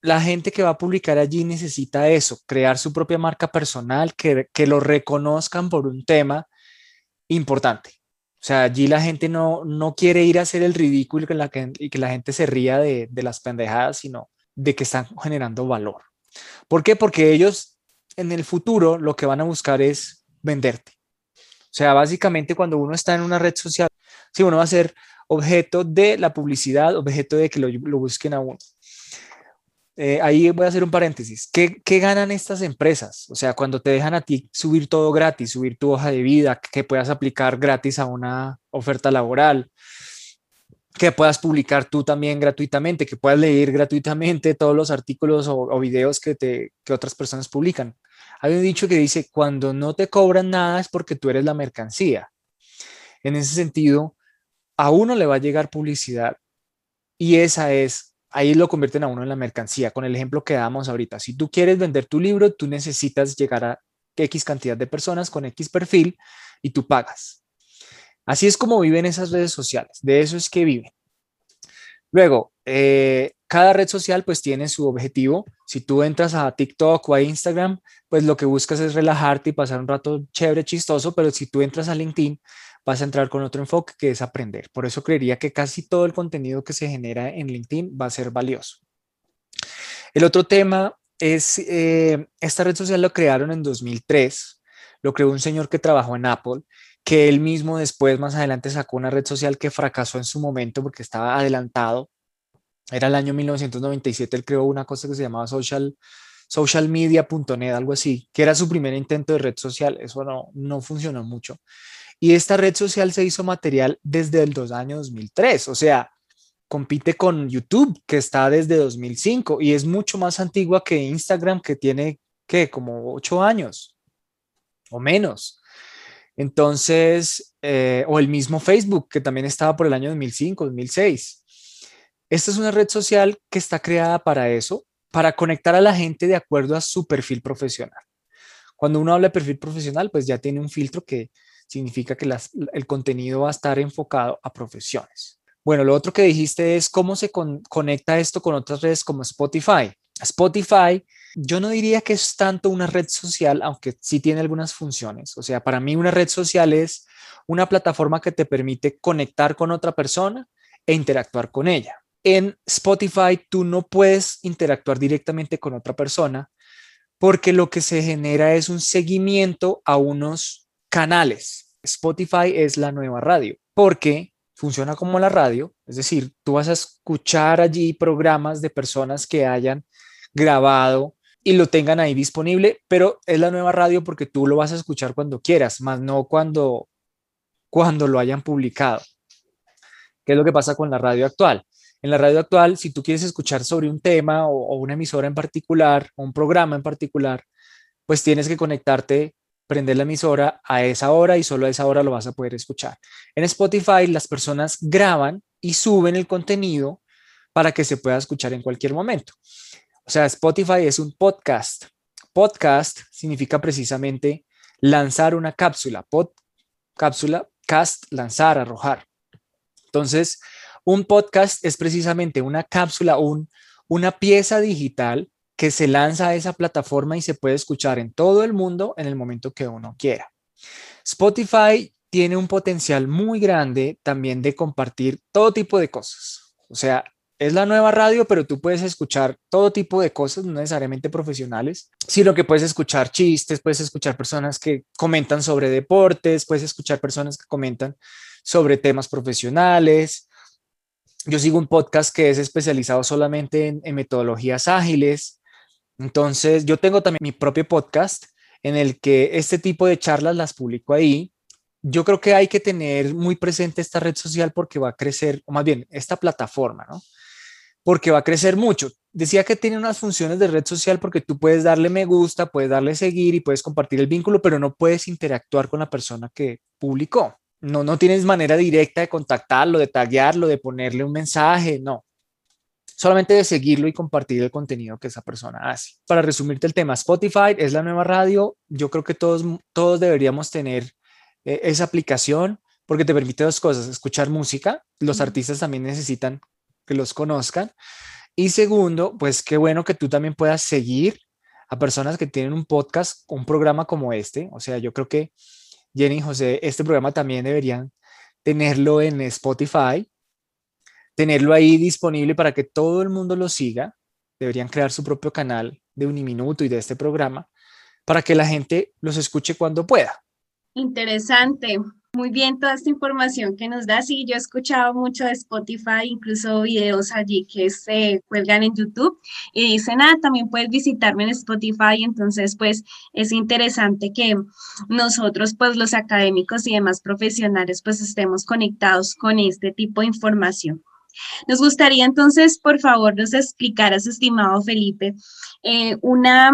la gente que va a publicar allí necesita eso, crear su propia marca personal, que, que lo reconozcan por un tema importante. O sea, allí la gente no, no quiere ir a hacer el ridículo y que la, y que la gente se ría de, de las pendejadas, sino de que están generando valor. ¿Por qué? Porque ellos en el futuro lo que van a buscar es venderte. O sea, básicamente cuando uno está en una red social, si uno va a ser objeto de la publicidad, objeto de que lo, busquen a uno. Eh, ahí voy a hacer un paréntesis. ¿Qué, ¿Qué, ganan estas empresas? O sea, cuando te dejan a ti subir todo gratis, subir tu hoja de vida, que puedas aplicar gratis a una oferta laboral, que puedas publicar tú también gratuitamente, que puedas leer gratuitamente todos los artículos o, videos que, te, que otras personas publican. Hay un dicho que dice, cuando no te cobran nada es porque tú eres la mercancía. En ese sentido, a uno le va a llegar publicidad y esa es, ahí lo convierten a uno en la mercancía, con el ejemplo que damos ahorita. Si tú quieres vender tu libro, tú necesitas llegar a X cantidad de personas con X perfil y tú pagas. Así es como viven esas redes sociales, de eso es que viven. Luego, eh, cada red social pues tiene su objetivo. Si tú entras a TikTok o a Instagram, pues lo que buscas es relajarte y pasar un rato chévere, chistoso, pero si tú entras a LinkedIn, vas a entrar con otro enfoque que es aprender. Por eso creería que casi todo el contenido que se genera en LinkedIn va a ser valioso. El otro tema es, eh, esta red social lo crearon en 2003, lo creó un señor que trabajó en Apple que él mismo después, más adelante, sacó una red social que fracasó en su momento porque estaba adelantado. Era el año 1997, él creó una cosa que se llamaba social, socialmedia.net, algo así, que era su primer intento de red social. Eso no, no funcionó mucho. Y esta red social se hizo material desde el dos año 2003, o sea, compite con YouTube, que está desde 2005 y es mucho más antigua que Instagram, que tiene, ¿qué? Como ocho años o menos. Entonces, eh, o el mismo Facebook, que también estaba por el año 2005, 2006. Esta es una red social que está creada para eso, para conectar a la gente de acuerdo a su perfil profesional. Cuando uno habla de perfil profesional, pues ya tiene un filtro que significa que el contenido va a estar enfocado a profesiones. Bueno, lo otro que dijiste es cómo se conecta esto con otras redes como Spotify. Spotify yo no diría que es tanto una red social, aunque sí tiene algunas funciones. O sea, para mí una red social es una plataforma que te permite conectar con otra persona e interactuar con ella. En Spotify tú no puedes interactuar directamente con otra persona porque lo que se genera es un seguimiento a unos canales. Spotify es la nueva radio, porque funciona como la radio, es decir, tú vas a escuchar allí programas de personas que hayan grabado y lo tengan ahí disponible, pero es la nueva radio porque tú lo vas a escuchar cuando quieras, más no cuando, cuando lo hayan publicado. ¿Qué es lo que pasa con la radio actual? En la radio actual, si tú quieres escuchar sobre un tema o, una emisora en particular o un programa en particular, pues tienes que conectarte prender la emisora a esa hora y solo a esa hora lo vas a poder escuchar. En Spotify las personas graban y suben el contenido para que se pueda escuchar en cualquier momento. O sea, Spotify es un podcast. Podcast significa precisamente lanzar una cápsula. Pod, cápsula, cast, lanzar, arrojar. Entonces, un podcast es precisamente una cápsula, un, una pieza digital que se lanza a esa plataforma y se puede escuchar en todo el mundo en el momento que uno quiera. Spotify tiene un potencial muy grande también de compartir todo tipo de cosas. O sea, es la nueva radio, pero tú puedes escuchar todo tipo de cosas, no necesariamente profesionales, sino que puedes escuchar chistes, puedes escuchar personas que comentan sobre deportes, puedes escuchar personas que comentan sobre temas profesionales. Yo sigo un podcast que es especializado solamente en, en metodologías ágiles, entonces, yo tengo también mi propio podcast en el que este tipo de charlas las publico ahí. Yo creo que hay que tener muy presente esta red social porque va a crecer, o más bien, esta plataforma, ¿no? Porque va a crecer mucho. Decía que tiene unas funciones de red social porque tú puedes darle me gusta, puedes darle seguir y puedes compartir el vínculo, pero no puedes interactuar con la persona que publicó. No, no tienes manera directa de contactarlo, de taguearlo, de ponerle un mensaje, no solamente de seguirlo y compartir el contenido que esa persona hace. Para resumirte el tema, Spotify es la nueva radio. Yo creo que todos, todos deberíamos tener eh, esa aplicación porque te permite dos cosas, escuchar música, los artistas también necesitan que los conozcan. Y segundo, pues qué bueno que tú también puedas seguir a personas que tienen un podcast, un programa como este. O sea, yo creo que Jenny y José, este programa también deberían tenerlo en Spotify tenerlo ahí disponible para que todo el mundo lo siga. Deberían crear su propio canal de Uniminuto y de este programa para que la gente los escuche cuando pueda. Interesante. Muy bien toda esta información que nos da. Sí, yo he escuchado mucho de Spotify, incluso videos allí que se cuelgan en YouTube y dicen, ah, también puedes visitarme en Spotify. Entonces, pues es interesante que nosotros, pues los académicos y demás profesionales, pues estemos conectados con este tipo de información. Nos gustaría entonces, por favor, nos explicaras, estimado Felipe, eh, una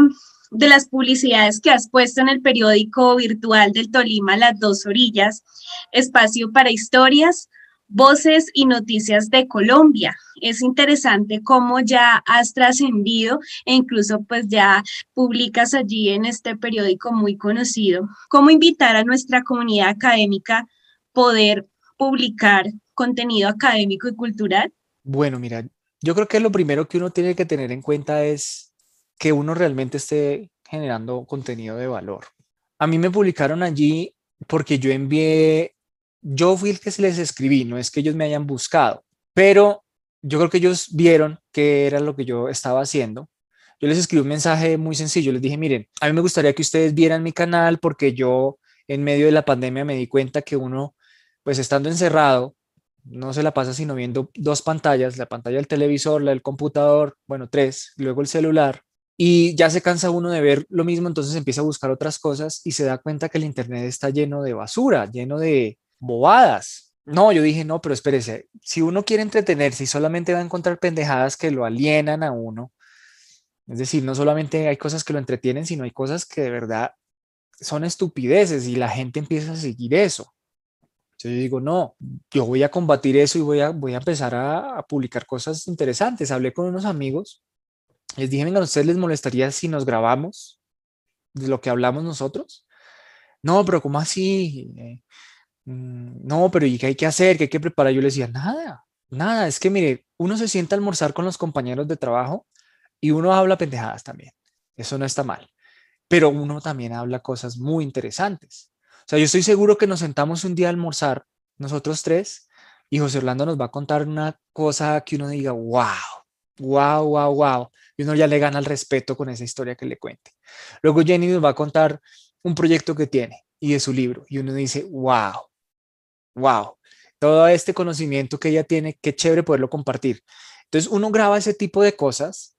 de las publicidades que has puesto en el periódico virtual del Tolima, Las Dos Orillas, espacio para historias, voces y noticias de Colombia. Es interesante cómo ya has trascendido e incluso pues ya publicas allí en este periódico muy conocido. ¿Cómo invitar a nuestra comunidad académica poder publicar contenido académico y cultural? Bueno, mira, yo creo que lo primero que uno tiene que tener en cuenta es que uno realmente esté generando contenido de valor. A mí me publicaron allí porque yo envié, yo fui el que se les escribí, no es que ellos me hayan buscado, pero yo creo que ellos vieron que era lo que yo estaba haciendo. Yo les escribí un mensaje muy sencillo, les dije, miren, a mí me gustaría que ustedes vieran mi canal porque yo en medio de la pandemia me di cuenta que uno, pues estando encerrado, no se la pasa sino viendo dos pantallas, la pantalla del televisor, la del computador, bueno, tres, luego el celular, y ya se cansa uno de ver lo mismo, entonces empieza a buscar otras cosas y se da cuenta que el Internet está lleno de basura, lleno de bobadas. No, yo dije, no, pero espérese, si uno quiere entretenerse y solamente va a encontrar pendejadas que lo alienan a uno, es decir, no solamente hay cosas que lo entretienen, sino hay cosas que de verdad son estupideces y la gente empieza a seguir eso. Yo digo, no, yo voy a combatir eso y voy a, voy a empezar a, publicar cosas interesantes. Hablé con unos amigos, les dije, venga, ¿a ustedes les molestaría si nos grabamos de lo que hablamos nosotros? No, pero ¿cómo así? Eh, mm, no, pero ¿y qué hay que hacer? ¿Qué hay que preparar? Yo les decía, nada, nada, es que mire, uno se sienta a almorzar con los compañeros de trabajo y uno habla pendejadas también. Eso no está mal. Pero uno también habla cosas muy interesantes. O sea, yo estoy seguro que nos sentamos un día a almorzar, nosotros tres, y José Orlando nos va a contar una cosa que uno diga, wow, wow, wow, wow. Y uno ya le gana el respeto con esa historia que le cuente. Luego Jenny nos va a contar un proyecto que tiene y de su libro. Y uno dice, wow, wow, todo este conocimiento que ella tiene, qué chévere poderlo compartir. Entonces uno graba ese tipo de cosas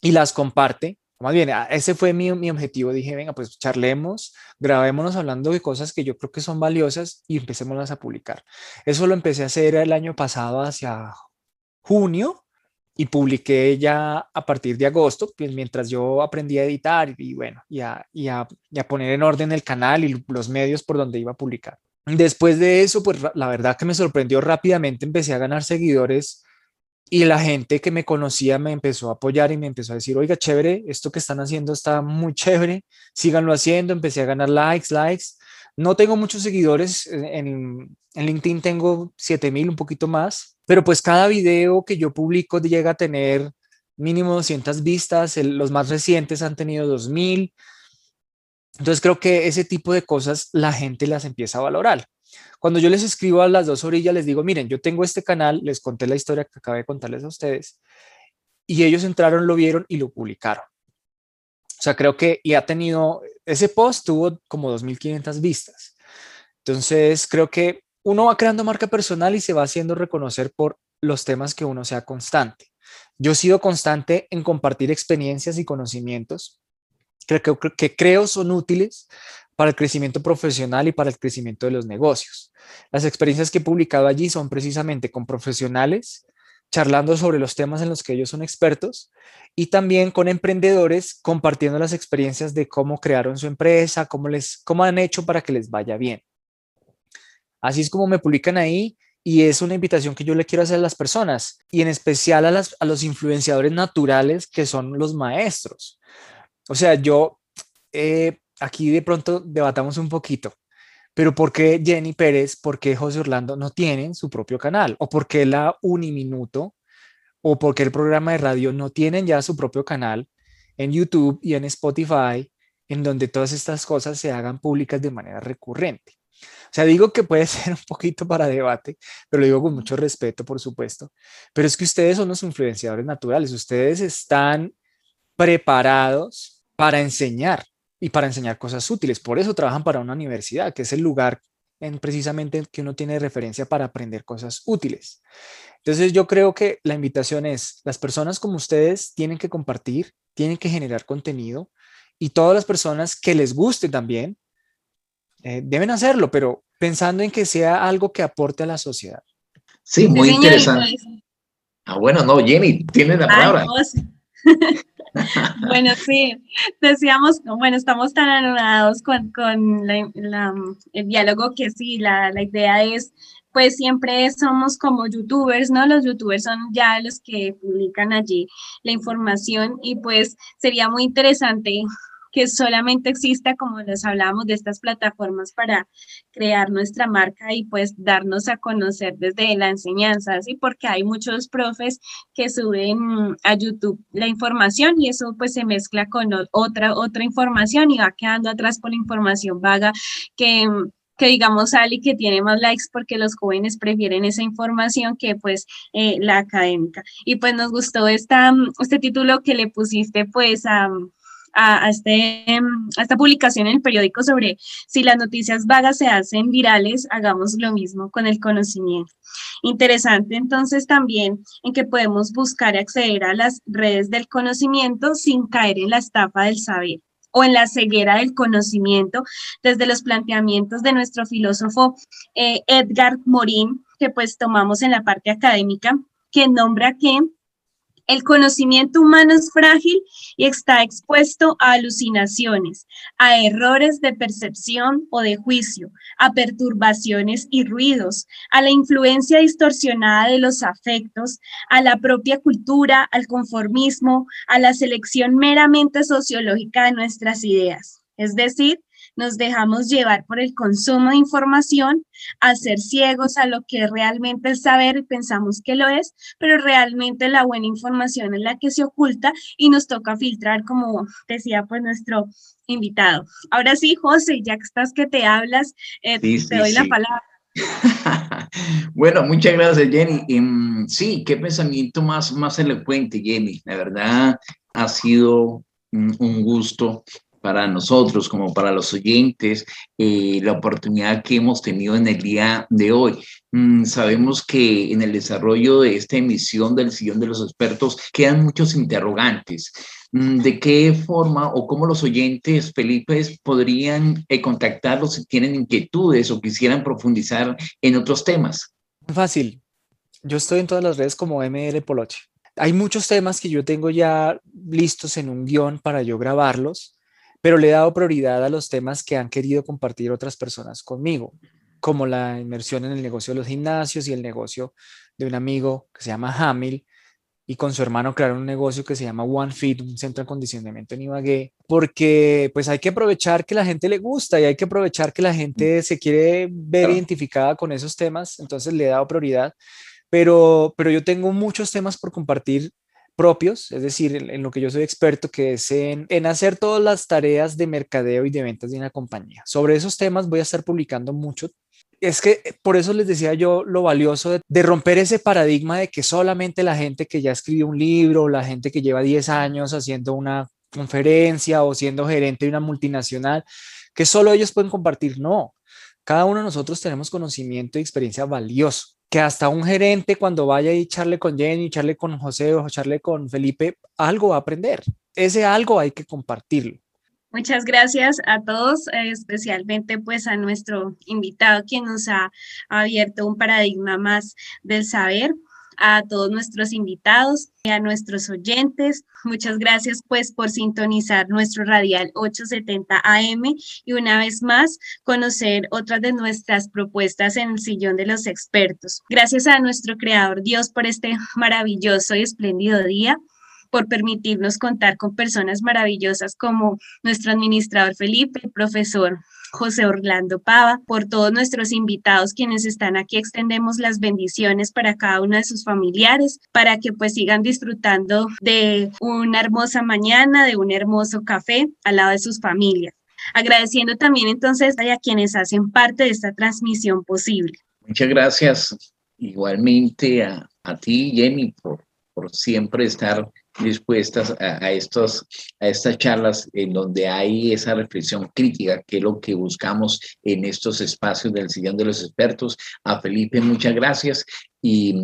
y las comparte. Más bien, ese fue mi, mi objetivo. Dije, venga, pues charlemos, grabémonos hablando de cosas que yo creo que son valiosas y empecémoslas a publicar. Eso lo empecé a hacer el año pasado hacia junio y publiqué ya a partir de agosto, pues mientras yo aprendí a editar y bueno, y a, y poner en orden el canal y los medios por donde iba a publicar. Después de eso, pues la verdad que me sorprendió rápidamente, empecé a ganar seguidores y la gente que me conocía me empezó a apoyar y me empezó a decir, oiga, chévere, esto que están haciendo está muy chévere, síganlo haciendo, empecé a ganar likes, likes. No tengo muchos seguidores, en, en LinkedIn tengo 7000, un poquito más, pero pues cada video que yo publico llega a tener mínimo 200 vistas, los más recientes han tenido 2000. Entonces creo que ese tipo de cosas la gente las empieza a valorar. Cuando yo les escribo a las dos orillas, les digo, miren, yo tengo este canal, les conté la historia que acabé de contarles a ustedes, y ellos entraron, lo vieron y lo publicaron. O sea, creo que y ha tenido, ese post tuvo como 2.500 vistas. Entonces, creo que uno va creando marca personal y se va haciendo reconocer por los temas que uno sea constante. Yo he sido constante en compartir experiencias y conocimientos que, que, creo son útiles para el crecimiento profesional y para el crecimiento de los negocios. Las experiencias que he publicado allí son precisamente con profesionales, charlando sobre los temas en los que ellos son expertos y también con emprendedores compartiendo las experiencias de cómo crearon su empresa, cómo, les, cómo han hecho para que les vaya bien. Así es como me publican ahí y es una invitación que yo le quiero hacer a las personas y en especial a, las, a los influenciadores naturales que son los maestros. O sea, yo eh, aquí de pronto debatamos un poquito, pero ¿por qué Jenny Pérez, por qué José Orlando no tienen su propio canal? ¿O por qué la Uniminuto? ¿O por qué el programa de radio no tienen ya su propio canal en YouTube y en Spotify, en donde todas estas cosas se hagan públicas de manera recurrente? Sea, digo que puede ser un poquito para debate, pero lo digo con mucho respeto, por supuesto. Pero es que ustedes son los influenciadores naturales, ustedes están preparados para enseñar y para enseñar cosas útiles. Por eso trabajan para una universidad, que es el lugar en precisamente que uno tiene referencia para aprender cosas útiles. Entonces yo creo que la invitación es, las personas como ustedes tienen que compartir, tienen que generar contenido y todas las personas que les guste también eh, deben hacerlo, pero pensando en que sea algo que aporte a la sociedad. Sí, muy interesante. Ah, bueno, no, Jenny, tiene la palabra. bueno, sí, decíamos, bueno, estamos tan anonados con, con el diálogo que sí, la, la idea es pues siempre somos como youtubers, ¿no? Los youtubers son ya los que publican allí la información y pues sería muy interesante que solamente exista, como les hablamos, de estas plataformas para crear nuestra marca y pues darnos a conocer desde la enseñanza, ¿sí? Porque hay muchos profes que suben a YouTube la información y eso pues se mezcla con otra, otra información y va quedando atrás por la información vaga que que digamos Ali que tiene más likes porque los jóvenes prefieren esa información que pues eh, la académica. Y pues nos gustó esta, este título que le pusiste pues a, a, este, a esta publicación en el periódico sobre si las noticias vagas se hacen virales, hagamos lo mismo con el conocimiento. Interesante entonces también en que podemos buscar acceder a las redes del conocimiento sin caer en la estafa del saber o en la ceguera del conocimiento, desde los planteamientos de nuestro filósofo eh, Edgar Morin, que pues tomamos en la parte académica, que nombra que el conocimiento humano es frágil y está expuesto a alucinaciones, a errores de percepción o de juicio, a perturbaciones y ruidos, a la influencia distorsionada de los afectos, a la propia cultura, al conformismo, a la selección meramente sociológica de nuestras ideas. Es decir, nos dejamos llevar por el consumo de información, a ser ciegos a lo que realmente es saber y pensamos que lo es, pero realmente la buena información es la que se oculta y nos toca filtrar, como decía pues nuestro invitado. Ahora sí, José, ya que estás que te hablas, eh, te doy la palabra. bueno, muchas gracias, Jenny. Em, sí, qué pensamiento más, más elocuente, Jenny. La verdad, ha sido un gusto para nosotros como para los oyentes eh, la oportunidad que hemos tenido en el día de hoy. Mm, sabemos que en el desarrollo de esta emisión del sillón de los expertos quedan muchos interrogantes. Mm, ¿De qué forma o cómo los oyentes, Felipe, podrían eh, contactarlos si tienen inquietudes o quisieran profundizar en otros temas? Fácil. Yo estoy en todas las redes como ML Poloche. Hay muchos temas que yo tengo ya listos en un guion para yo grabarlos, pero le he dado prioridad a los temas que han querido compartir otras personas conmigo, como la inmersión en el negocio de los gimnasios y el negocio de un amigo que se llama Hamil, y con su hermano crearon un negocio que se llama One Fit, un centro de acondicionamiento en Ibagué, porque pues hay que aprovechar que la gente le gusta y hay que aprovechar que la gente se quiere ver identificada con esos temas, entonces le he dado prioridad pero, pero yo tengo muchos temas por compartir propios, es decir, en, lo que yo soy experto, que es en, hacer todas las tareas de mercadeo y de ventas de una compañía. Sobre esos temas voy a estar publicando mucho. Es que eh, por eso les decía yo lo valioso de, de romper ese paradigma de que solamente la gente que ya escribió un libro, la gente que lleva 10 años haciendo una conferencia o siendo gerente de una multinacional, que solo ellos pueden compartir. No, cada uno de nosotros tenemos conocimiento y experiencia valioso que hasta un gerente cuando vaya y echarle con Jenny, echarle con José o echarle con Felipe, algo va a aprender. Ese algo hay que compartirlo. Muchas gracias a todos, eh, especialmente pues a nuestro invitado quien nos ha abierto un paradigma más del saber a todos nuestros invitados, y a nuestros oyentes. Muchas gracias pues por sintonizar nuestro radial 870 AM y una vez más conocer otras de nuestras propuestas en el sillón de los expertos. Gracias a nuestro creador Dios por este maravilloso y espléndido día por permitirnos contar con personas maravillosas como nuestro administrador Felipe, el profesor José Orlando Pava, por todos nuestros invitados quienes están aquí. Extendemos las bendiciones para cada uno de sus familiares, para que pues sigan disfrutando de una hermosa mañana, de un hermoso café al lado de sus familias. Agradeciendo también entonces a quienes hacen parte de esta transmisión posible. Muchas gracias igualmente a, a ti, Jenny, por, por siempre estar dispuestas a, estos, a estas charlas en donde hay esa reflexión crítica, que es lo que buscamos en estos espacios del sillón de los expertos. A Felipe, muchas gracias y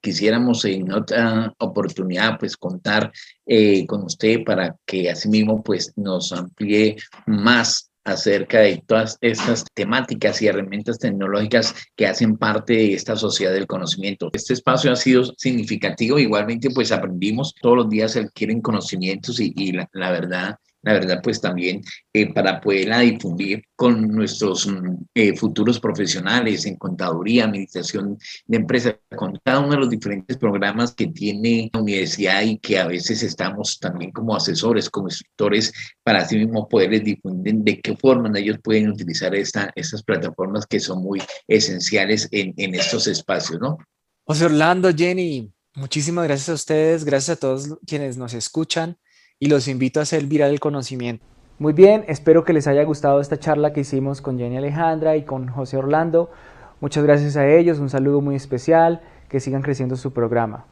quisiéramos en otra oportunidad pues contar eh, con usted para que asimismo pues nos amplíe más acerca de todas estas temáticas y herramientas tecnológicas que hacen parte de esta sociedad del conocimiento. Este espacio ha sido significativo, igualmente pues aprendimos, todos los días se adquieren conocimientos y, la verdad la verdad, pues también eh, para poderla difundir con nuestros mm, eh, futuros profesionales en contaduría, administración de empresas, con cada uno de los diferentes programas que tiene la universidad y que a veces estamos también como asesores, como instructores, para así mismo poderles difundir de qué forma ellos pueden utilizar esta, estas plataformas que son muy esenciales en, en estos espacios, ¿no? José Orlando, Jenny, muchísimas gracias a ustedes, gracias a todos quienes nos escuchan y los invito a hacer viral el conocimiento. Muy bien, espero que les haya gustado esta charla que hicimos con Jenny Alejandra y con José Orlando. Muchas gracias a ellos, un saludo muy especial, que sigan creciendo su programa.